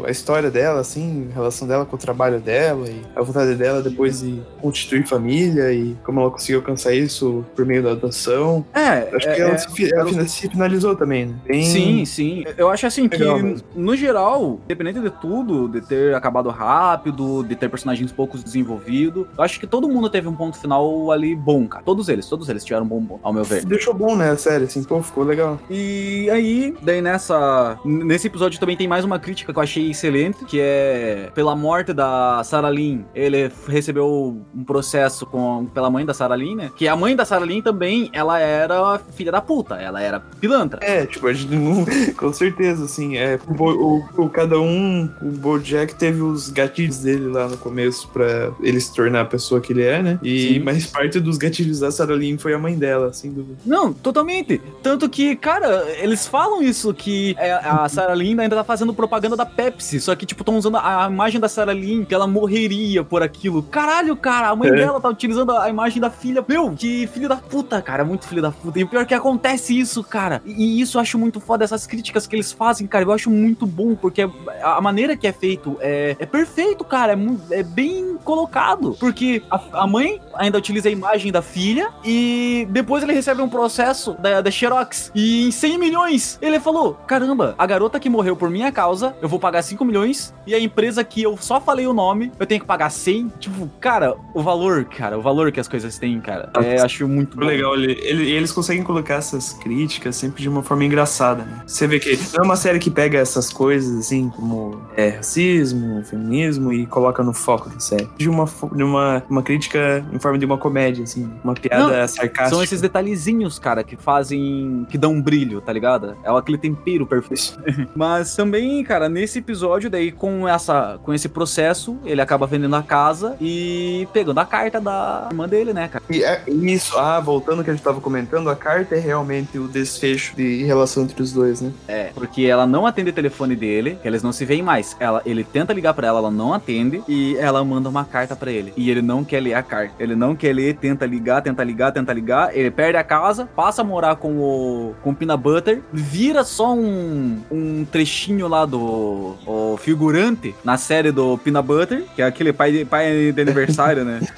a história dela, assim, a relação dela com o trabalho dela e a vontade dela depois de constituir família e como ela conseguiu alcançar isso por meio da adoção. É, Acho é, que ela, é- se, ela fina- se finalizou também, né? Bem- Sim, sim. Eu acho assim que, mesmo. no geral, independente de tudo, de ter acabado rápido, de ter personagens poucos desenvolvidos, eu acho que todo mundo teve um ponto final ali bom, cara. Todos eles, todos eles tiveram um bom, bom, ao meu ver. Deixou bom, né, a série, assim, pô, ficou legal. E aí, daí nessa. Nesse episódio também tem mais uma crítica que eu achei excelente, que é pela morte da Sarah Lynn, ele recebeu um processo com, pela mãe da Sarah Lynn, né? Que a mãe da Sarah Lynn também, ela era filha da puta, ela era pilantra. É, tipo, a gente não, [laughs] com certeza, assim, é, o, o- o- cada um, o Bojack teve os gatilhos dele lá no começo pra ele se tornar a pessoa que ele é, né? E, Sim. mas parte dos gatilhos da Sarah Lynn foi a mãe dela, sem dúvida. Não, totalmente. Tanto que, cara, eles falam isso, que é, a Sarah Lynn ainda tá fazendo propaganda da Pepsi, só que, tipo, estão usando a imagem da Sarah Lynn, que ela morreria por aquilo. Caralho, cara, a mãe É. dela tá utilizando a imagem da filha. Meu, que filho da puta, cara, muito filho da puta. E o pior é que acontece isso, cara. E, isso eu acho muito foda, essas críticas que eles fazem, cara, eu acho muito bom, porque a, a maneira que é feito é, é perfeito, cara, é, é bem colocado. Porque a, a mãe ainda utiliza a imagem da filha e depois ele recebe um processo da, da Xerox. E em 100 milhões, ele falou: caramba, a garota que morreu por minha causa, eu vou pagar 5 milhões e a empresa que eu só falei o nome, eu tenho que pagar 100. Tipo, cara, o valor, cara, o valor que as coisas têm, cara, é, acho muito legal, ele, ele- eles conseguem colocar essas críticas sempre de uma forma engraçada, né? Você vê que não é uma série que pega essas coisas, assim, como é, racismo, feminismo, e coloca no foco da série. De uma, de uma, uma crítica em forma de uma comédia, assim, uma piada Não, sarcástica. São esses detalhezinhos, cara, que fazem. que dão um brilho, tá ligado? É aquele tempero perfeito. [laughs] Mas também, cara, nesse episódio, daí, com, essa, com esse processo, ele acaba vendendo a casa e pegando a carta da irmã dele, né, cara? E é isso, ah, voltando ao que a gente tava comentando, a carta é realmente o desfecho de relação entre os dois, né? É, porque ela não atende o telefone dele, eles não se veem mais. Ela, ele tenta ligar pra ela, ela não atende, e ela manda uma carta pra ele. E ele não quer ler a carta. Ele não quer ler, tenta ligar, tenta ligar, tenta ligar. Ele perde a casa, passa a morar com o, com o Peanut Butter, vira só um, um trechinho lá do o figurante na série do Peanut Butter, que é aquele pai de, pai de aniversário, né? [laughs]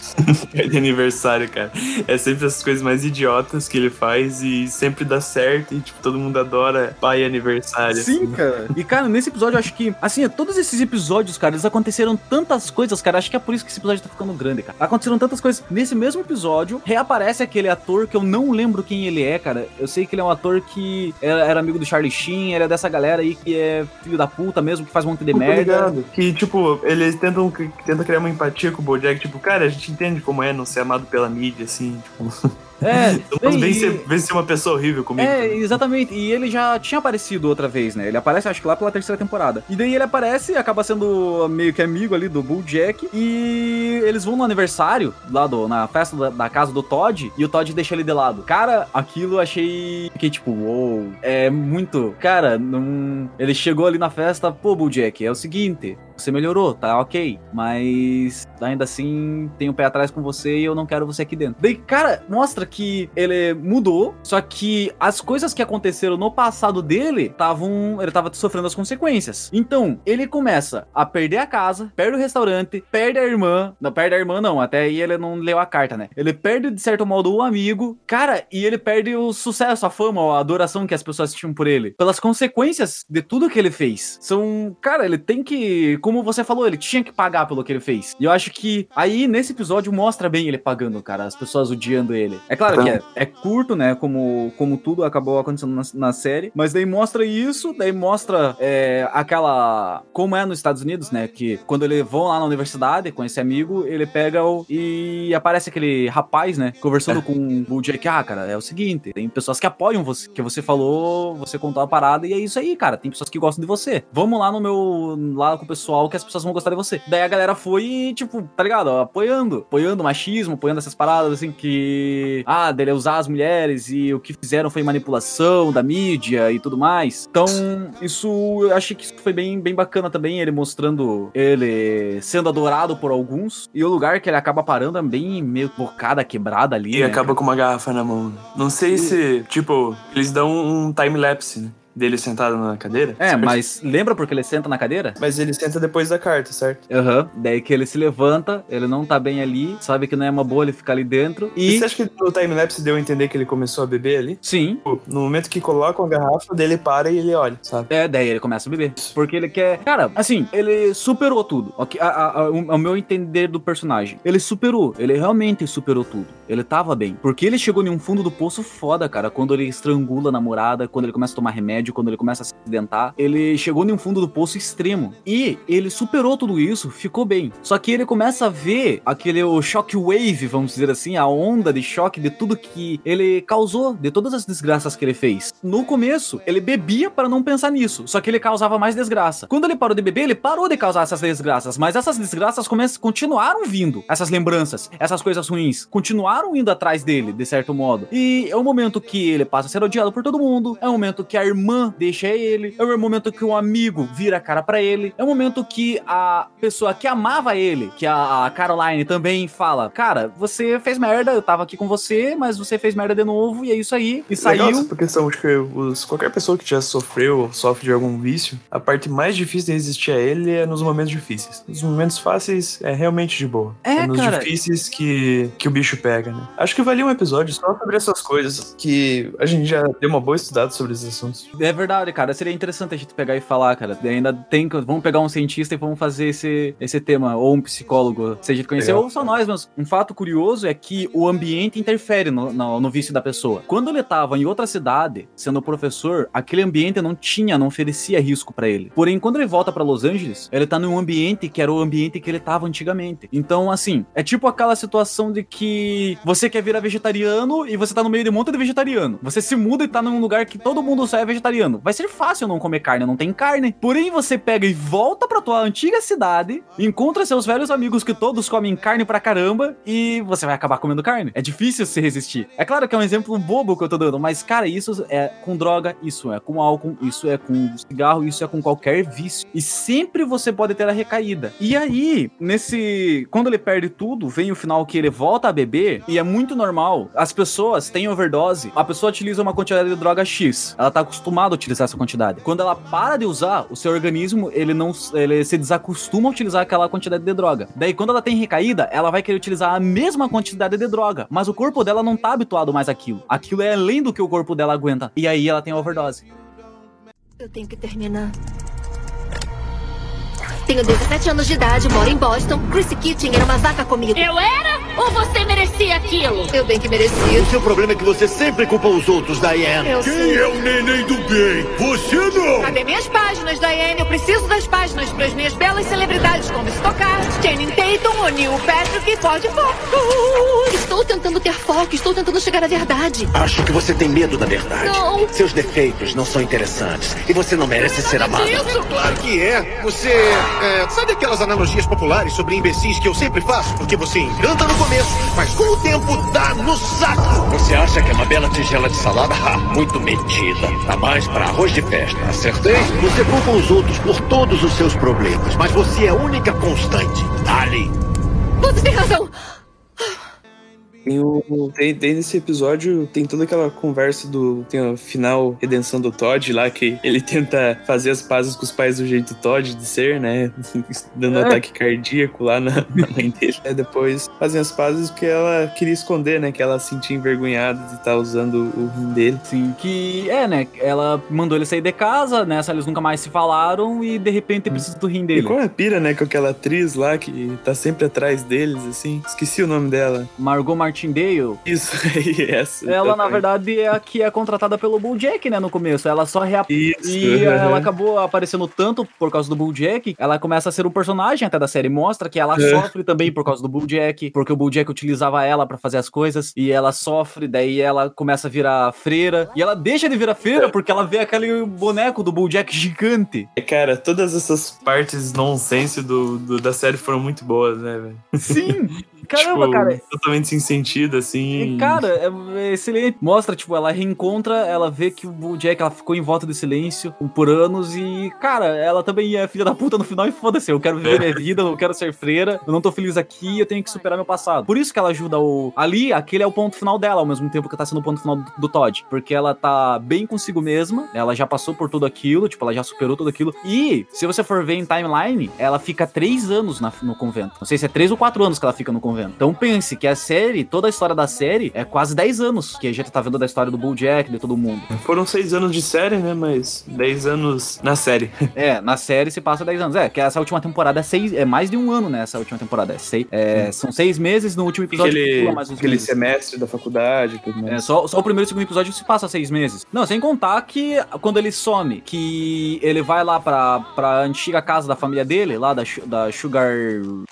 É de aniversário, cara. É sempre essas coisas mais idiotas que ele faz e sempre dá certo e, tipo, todo mundo adora pai e aniversário. Sim, cara. E, cara, nesse episódio, eu acho que, assim, todos esses episódios, cara, eles aconteceram tantas coisas, cara. Acho que é por isso que esse episódio tá ficando grande, cara. Aconteceram tantas coisas. Nesse mesmo episódio, reaparece aquele ator que eu não lembro quem ele é, cara. Eu sei que ele é um ator que era, amigo do Charlie Sheen, era dessa galera aí que é filho da puta mesmo, que faz um monte de merda. ligado. Que, tipo, eles tentam, tentam criar uma empatia com o Bojack. Tipo, cara, a gente entende como é não ser amado pela mídia, assim. Tipo, [laughs] É, então, vem, ser, vem ser uma pessoa horrível comigo. É, também. exatamente. E ele já tinha aparecido outra vez, né? Ele aparece, acho que lá pela terceira temporada. E daí ele aparece, acaba sendo meio que amigo ali do Bulljack. E eles vão no aniversário, lá do, na festa da, da casa do Todd, e o Todd deixa ele de lado. Cara, aquilo eu achei. Fiquei tipo, uou. É muito. Cara, não... ele chegou ali na festa, pô, Bulljack, é o seguinte. Você melhorou, tá ok, mas ainda assim tem um pé atrás com você e eu não quero você aqui dentro. Daí, cara, mostra que ele mudou, só que as coisas que aconteceram no passado dele estavam. Ele tava sofrendo as consequências. Então, ele começa a perder a casa, perde o restaurante, perde a irmã. Não, perde a irmã, não. Até aí ele não leu a carta, né? Ele perde, de certo modo, o amigo. Cara, e ele perde o sucesso, a fama, a adoração que as pessoas tinham por ele. Pelas consequências de tudo que ele fez. São. Cara, ele tem que. Como você falou, ele tinha que pagar pelo que ele fez. E eu acho que aí, nesse episódio, mostra bem ele pagando, cara. As pessoas odiando ele. É claro que é, é curto, né? Como, como tudo acabou acontecendo na, na série. Mas daí mostra isso, daí mostra é, aquela. Como é nos Estados Unidos, né? Que quando eles vão lá na universidade com esse amigo, ele pega o. E aparece aquele rapaz, né? Conversando é. com o Jack. Ah, cara, é o seguinte: tem pessoas que apoiam você. Que você falou, você contou a parada, e é isso aí, cara. Tem pessoas que gostam de você. Vamos lá no meu. Lá com o pessoal que as pessoas vão gostar de você. Daí a galera foi, tipo, tá ligado? Apoiando. Apoiando machismo, apoiando essas paradas, assim, que. Ah, dele usar as mulheres e o que fizeram foi manipulação da mídia e tudo mais. Então, isso. Eu achei que isso foi bem, bem bacana também, ele mostrando ele sendo adorado por alguns. E o lugar que ele acaba parando é bem meio bocada, quebrada ali. E né? acaba com uma garrafa na mão. Não sei e... se, tipo, eles dão um time-lapse, né? Dele sentado na cadeira. É, mas lembra porque ele senta na cadeira? Mas ele senta depois da carta, certo? Aham. Uhum. Daí que ele se levanta, ele não tá bem ali, sabe que não é uma boa ele ficar ali dentro. E, e você acha que no timelapse deu a entender que ele começou a beber ali? Sim. Tipo, no momento que coloca a garrafa, dele para e ele olha, sabe? É, daí ele começa a beber. Porque ele quer. Cara, assim, ele superou tudo. O, meu entender do personagem. Ele superou. Ele realmente superou tudo. Ele tava bem. Porque ele chegou em um fundo do poço foda, cara. Quando ele estrangula a namorada, quando ele começa a tomar remédio, quando ele começa a se acidentar, ele chegou um fundo do poço extremo. E ele superou tudo isso, ficou bem. Só que ele começa a ver aquele o shockwave, vamos dizer assim, a onda de choque de tudo que ele causou, de todas as desgraças que ele fez. No começo, ele bebia para não pensar nisso, só que ele causava mais desgraça. Quando ele parou de beber, ele parou de causar essas desgraças, mas essas desgraças continuaram vindo. Essas lembranças, essas coisas ruins, continuaram indo atrás dele, de certo modo. E é o momento que ele passa a ser odiado por todo mundo, é o momento que a irmã deixa ele é o momento que um amigo vira a cara para ele, é o momento que a pessoa que amava ele, que a Caroline também fala: Cara, você fez merda, eu tava aqui com você, mas você fez merda de novo, e é isso aí. E saiu. Essa questão de que os, qualquer pessoa que já sofreu ou sofre de algum vício, a parte mais difícil de resistir a ele é nos momentos difíceis. Nos momentos fáceis é realmente de boa. É, é nos cara... difíceis que, que o bicho pega, né? Acho que valia um episódio só sobre essas coisas que a gente já deu uma boa estudada sobre esses assuntos. É verdade, cara. Seria interessante a gente pegar e falar, cara. Ainda tem. Vamos pegar um cientista e vamos fazer esse, esse tema, ou um psicólogo, se a gente conhecer, ou só nós, mas um fato curioso é que o ambiente interfere no, no, no vício da pessoa. Quando ele estava em outra cidade, sendo professor, aquele ambiente não tinha, não oferecia risco para ele. Porém, quando ele volta para Los Angeles, ele tá num ambiente que era o ambiente que ele tava antigamente. Então, assim, é tipo aquela situação de que você quer virar vegetariano e você tá no meio de um monte de vegetariano. Você se muda e tá num lugar que todo mundo só é vegetariano. Vai ser fácil fácil não comer carne, não tem carne. Porém, você pega e volta pra tua antiga cidade, encontra seus velhos amigos que todos comem carne pra caramba e você vai acabar comendo carne. É difícil se resistir. É claro que é um exemplo bobo que eu tô dando, mas, cara, isso é com droga, isso é com álcool, isso é com cigarro, isso é com qualquer vício. E sempre você pode ter a recaída. E aí, nesse. Quando ele perde tudo, vem o final que ele volta a beber e é muito normal. As pessoas têm overdose, a pessoa utiliza uma quantidade de droga X. Ela tá acostumada a utilizar essa quantidade. Quando ela para de usar, o seu organismo ele não ele se desacostuma a utilizar aquela quantidade de droga. Daí quando ela tem recaída, ela vai querer utilizar a mesma quantidade de droga, mas o corpo dela não tá habituado mais àquilo. Aquilo é além do que o corpo dela aguenta. E aí ela tem overdose. Eu tenho que terminar. Tenho 17 anos de idade, moro em Boston. Chrissy Kitchen era uma zaca comigo. Eu era? Ou você merecia aquilo? Eu bem que merecia. O seu problema é que você sempre culpa os outros, Diane. Eu Quem sei. é o neném do bem? Você não! Cadê minhas páginas, Diane? Eu preciso das páginas para as minhas belas celebridades como Stockard, Channing Tatum Tatum, o Neil Patrick pode foco. Estou tentando ter foco, estou tentando chegar à verdade. Acho que você tem medo da verdade. Não. Seus defeitos não são interessantes. E você não merece ser amado. Isso, claro que é. Você. É, sabe aquelas analogias populares sobre imbecis que eu sempre faço? Porque você encanta no começo, mas com o tempo dá no saco. Você acha que é uma bela tigela de salada? Ha, muito metida. Tá mais para arroz de festa. Acertei? Você culpa os outros por todos os seus problemas, mas você é a única constante. Dali. Você tem razão. Tem, o, tem, tem nesse episódio, tem toda aquela conversa do. Tem o final redenção do Todd lá, que ele tenta fazer as pazes com os pais do jeito Todd de ser, né? [laughs] Dando É. ataque cardíaco lá na, na mãe dele. Aí depois fazem as pazes porque ela queria esconder, né? Que ela se sentia envergonhada de estar usando o rim dele. Sim, que é, né? Ela mandou ele sair de casa, nessa eles nunca mais se falaram e de repente precisa do rim E dele. qual é a pira, né? Com aquela atriz lá que tá sempre atrás deles, assim. Esqueci o nome dela. Margot Martindale, Isso aí, [laughs] essa. ela na verdade é a que é contratada pelo Bulljack, né, no começo. Ela só reaparece. E aham. ela acabou aparecendo tanto por causa do Bulljack, ela começa a ser um personagem até da série. Mostra que ela É. sofre também por causa do Bulljack, porque o Bulljack utilizava ela pra fazer as coisas, e ela sofre, daí ela começa a virar freira, e ela deixa de virar freira porque ela vê aquele boneco do Bulljack gigante. É, Cara, todas essas partes nonsense do, do- da série foram muito boas, né, velho? Sim! [laughs] Caramba, Tipo, cara. Totalmente sem sentido, assim. E, cara, é excelente. Mostra, tipo, ela reencontra, ela vê que o Bojack, ela ficou em volta do silêncio por anos e, cara, ela também é filha da puta no final e foda-se, eu quero viver minha vida, eu quero ser freira, eu não tô feliz aqui, eu tenho que superar meu passado. Por isso que ela ajuda o... Ali, aquele é o ponto final dela, ao mesmo tempo que tá sendo o ponto final do, do Todd. Porque ela tá bem consigo mesma, ela já passou por tudo aquilo, tipo, ela já superou tudo aquilo. E, se você for ver em timeline, ela fica três anos na- no convento. Não sei se é três ou quatro anos que ela fica no convento. Então pense que a série, toda a história da série, é quase 10 anos que a gente tá vendo da história do Bulljack, de todo mundo. Foram seis anos de série, né? Mas dez anos na série. [laughs] É, na série se passa 10 anos. É, que essa última temporada é, seis, é mais de um ano, né? Essa última temporada. É seis, é, são seis meses, no último episódio Aquele, mais uns aquele meses. semestre da faculdade tudo mais. É, só, só o primeiro e o segundo episódio se passa seis meses. Não, sem contar que quando ele some, que ele vai lá pra, pra antiga casa da família dele, lá da, da Sugar,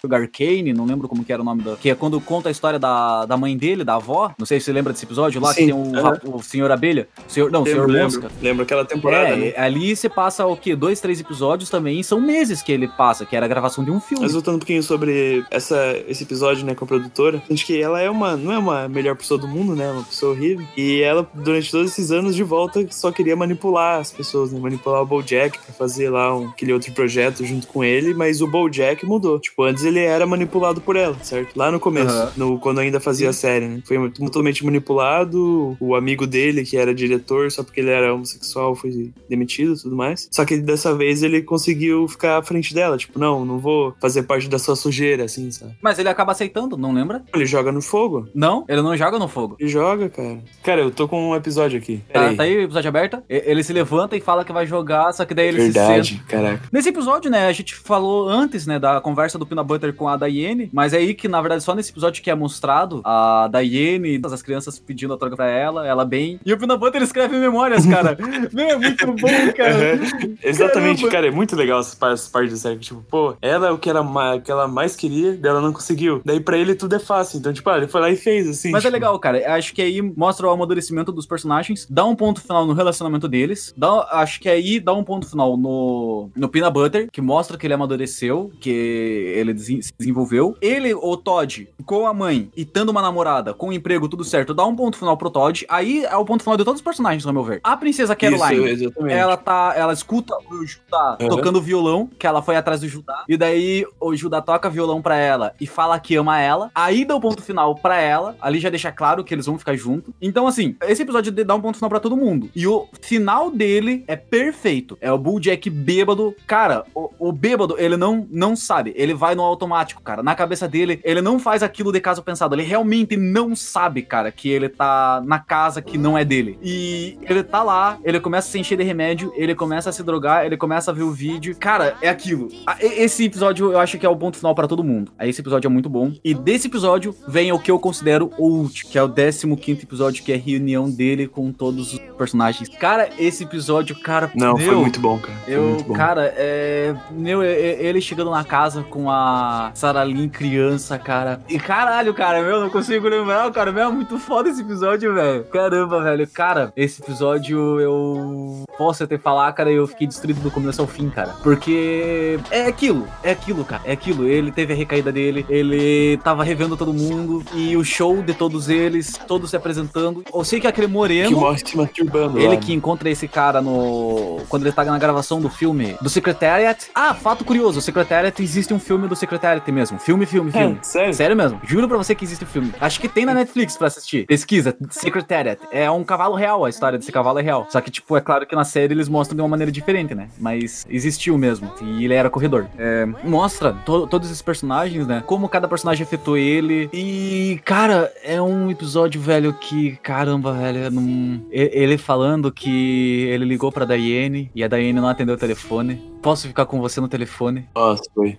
Sugar Cane, não lembro como que era o nome da. Que é quando conta a história da, da mãe dele, da avó. Não sei se você lembra desse episódio lá, que Sim, tem o, rap- o senhor abelha. O senhor, não, o senhor mosca. lembro. Lembro aquela temporada, É, né? ali você passa o quê? Dois, três episódios também. São meses que ele passa, que era a gravação de um filme. Mas voltando um pouquinho sobre essa, esse episódio, né, com a produtora, acho que ela é uma, não é uma melhor pessoa do mundo, né, uma pessoa horrível. E ela, durante todos esses anos de volta, só queria manipular as pessoas, né, manipular o BoJack pra fazer lá um, aquele outro projeto junto com ele, mas o BoJack mudou. Tipo, antes ele era manipulado por ela, certo? Lá no começo, Aham. no, quando ainda fazia a série, né. Foi totalmente manipulado, o amigo dele, que era diretor, só porque ele era homossexual, foi demitido e tudo mais. Só que dessa vez ele conseguiu ficar à frente dela, tipo, não, não vou fazer parte da sua sujeira, assim, sabe? Mas ele acaba aceitando, não lembra? Ele joga no fogo. Não, ele não joga no fogo. Ele joga, cara. Cara, eu tô com um episódio aqui. Tá, tá aí o episódio aberto? Ele se levanta e fala que vai jogar, só que daí ele se senta. Verdade, caraca. Nesse episódio, né, a gente falou antes, né, da conversa do Peanut Butter com a Daiane, mas é aí que, na verdade, só nesse episódio que é mostrado a Daiane e todas as crianças pedindo a troca pra ela, ela bem. E o Peanut Butter escreve memórias, cara. [laughs] Meu, é muito bom, cara. Aham. Exatamente, Caramba. cara, é muito legal essa pa- essa parte da série. Tipo, pô, ela é o que, ma- que ela mais queria, dela não conseguiu. Daí pra ele tudo é fácil. Então, tipo, ah, ele foi lá e fez, assim. Mas é tipo, legal, cara. Acho que aí mostra o amadurecimento dos personagens, dá um ponto final no relacionamento deles. Dá, acho que aí dá um ponto final no, no Peanut Butter, que mostra que ele amadureceu, que ele se desenvolveu. Ele, o Todd, com a mãe e tendo uma namorada, com um emprego, tudo certo, dá um ponto final pro Todd. Aí é o ponto final de todos os personagens, ao meu ver. A princesa Caroline. Isso. Ela tá, ela escuta o Judá Aham. tocando violão, que ela foi atrás do Judá. E daí o Judá toca violão pra ela e fala que ama ela. Aí dá o ponto final pra ela. Ali já deixa claro que eles vão ficar juntos. Então, assim, esse episódio dá um ponto final pra todo mundo. E o final dele é perfeito. É o Bulljack bêbado. Cara, o, o bêbado, ele não, não sabe. Ele vai no automático, cara. Na cabeça dele, ele não faz aquilo de caso pensado. Ele realmente não sabe, cara, que ele tá na casa que não é dele. E ele tá lá, ele começa a se encher de remédio, ele começa a se drogar, ele começa a ver o vídeo. Cara, é aquilo. Esse episódio eu acho que é o ponto final pra todo mundo. Esse episódio é muito bom. E desse episódio vem o que eu considero o último, que é o 15 episódio, que é a reunião dele com todos os personagens. Cara, esse episódio, cara. Não, foi meu, muito bom, cara. Foi eu, muito bom. cara, é. Meu, ele chegando na casa com a Sarah Lynn criança, cara. E caralho, cara, meu, não consigo lembrar, cara. Meu, é muito foda esse episódio, velho. Caramba, velho. Cara, esse episódio eu. Posso até falar, cara, eu fiquei destruído do começo ao fim, cara. Porque é aquilo, é aquilo, cara. É aquilo. Ele teve a recaída dele, ele tava revendo todo mundo. E o show de todos eles, todos se apresentando. Eu sei que aquele moreno. Que morre se masturbando. Ele lá, que encontra esse cara no. Quando ele tá na gravação do filme do Secretariat. Ah, fato curioso: o Secretariat existe um filme do Secretariat mesmo. Filme, filme, É, filme. Sério? Sério mesmo. Juro pra você que existe o filme. Acho que tem na Netflix pra assistir. Pesquisa, Secretariat. É um cavalo real, a história desse cavalo é real. Só que, tipo, é claro que na série eles mostram de uma maneira diferente, né? Mas existiu mesmo. E ele era corredor. É, mostra to- todos esses personagens, né? Como cada personagem afetou ele. E, cara, é um episódio, velho, que, caramba, velho, eu não... ele falando que ele ligou pra Diane e a Diane não atendeu o telefone. Posso ficar com você no telefone? Nossa, foi.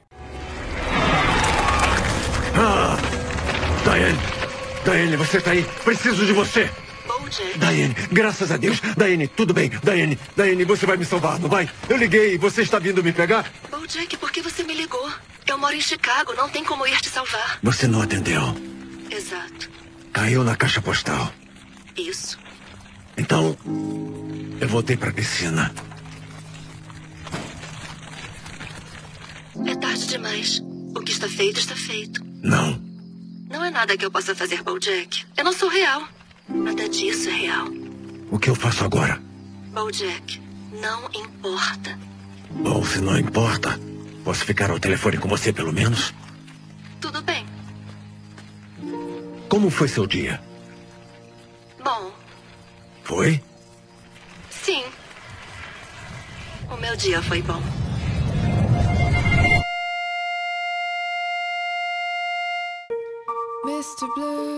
Diane, você tá aí? Preciso de você! Diane, graças a Deus. Diane, tudo bem. Diane, Diane, você vai me salvar, não vai? Eu liguei, você está vindo me pegar? Jack, por que você me ligou? Eu moro em Chicago, não tem como ir te salvar. Você não atendeu. Exato. Caiu na caixa postal. Isso. Então, eu voltei pra piscina. É tarde demais. O que está feito, está feito. Não. Não é nada que eu possa fazer, Bojack. Eu não sou real. Nada disso é real. O que eu faço agora? Bojack, não importa. Bom, se não importa, posso ficar ao telefone com você pelo menos? Tudo bem. Como foi seu dia? Bom, Foi? sim. O meu dia foi bom. Mr. Blue,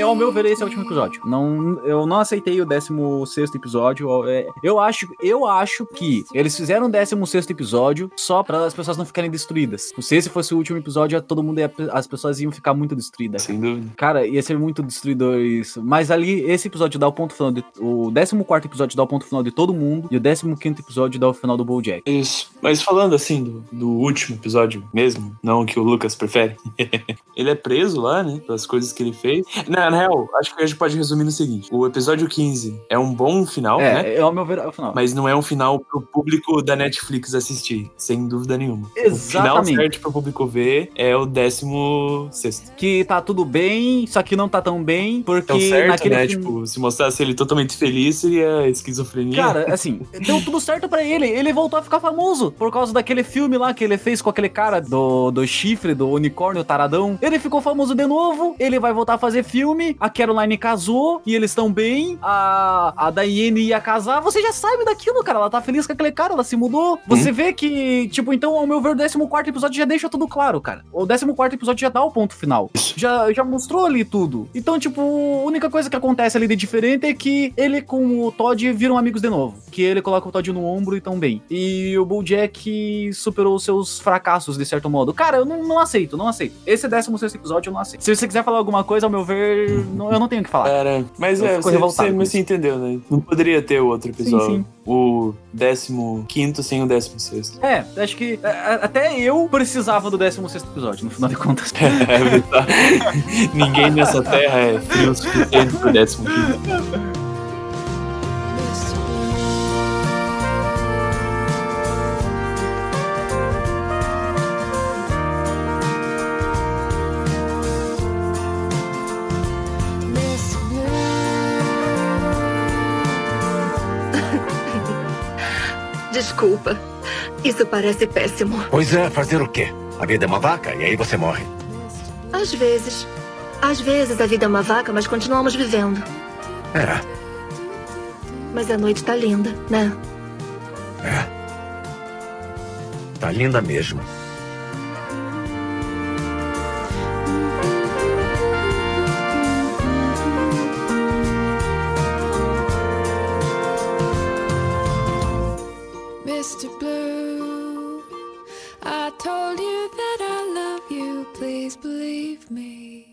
Eu, ao meu ver, esse é o último episódio. Não, eu não aceitei o 16 episódio. É, Eu acho, eu acho que eles fizeram o 16 episódio só para as pessoas não ficarem destruídas. Se esse fosse o último episódio, todo mundo ia, as pessoas iam ficar muito destruídas. Sem dúvida. Cara, ia ser muito destruidor isso. Mas ali, esse episódio dá o ponto final. De, o 14 episódio dá o ponto final de todo mundo. E o 15 episódio dá o final do Bojack. Isso. Mas falando assim do, do último episódio mesmo, não o que o Lucas prefere. [laughs] ele é preso lá, né? Pelas coisas que ele fez. Na, na real, acho que a gente pode resumir no seguinte: o episódio 15 é um bom final, É, né? é, ao meu ver, é o final. Mas não é um final pro público da Netflix assistir, sem dúvida nenhuma. O final Exatamente. certo pro público ver é o 16. Que tá tudo bem, só que não tá tão bem, porque É o certo, naquele né? filme- Tipo, se mostrasse ele totalmente feliz, seria esquizofrenia. Cara, [laughs] assim, deu tudo certo pra ele. Ele voltou a ficar famoso por causa daquele filme lá que ele fez com aquele cara do, do chifre, do unicórnio taradão. Ele ficou famoso de novo. Ele vai voltar a fazer filme. A Caroline casou e eles estão bem. A, a Diane ia casar. Você já sabe daquilo, cara. Ela tá feliz com aquele cara, ela se mudou. Você vê que, tipo, então, ao meu ver, o 14 episódio já deixa tudo claro, cara. O 14 episódio já dá o ponto final. Já, já mostrou ali tudo. Então, tipo, a única coisa que acontece ali de diferente é que ele com o Todd viram amigos de novo. Que ele coloca o Todd no ombro e tão bem. E o Bojack superou os seus fracassos, de certo modo. Cara, eu não, não aceito, não aceito. Esse 16 episódio eu não aceito. Se você quiser falar alguma coisa, ao meu ver, eu não tenho o que falar. Era. Mas Eu é, você, você, você entendeu, né? Não poderia ter outro episódio. sim. O 15 sem o 16. É, acho que até eu precisava do 16 episódio, no final de contas. [laughs] É verdade. Ninguém nessa terra é frio o suficiente pro 15. [laughs] Desculpa. Isso parece péssimo. Pois é, fazer o quê? A vida é uma vaca e aí você morre. Às vezes. Às vezes a vida é uma vaca, mas continuamos vivendo. É, Mas a noite tá linda, né? é. Tá linda mesmo. Please believe me.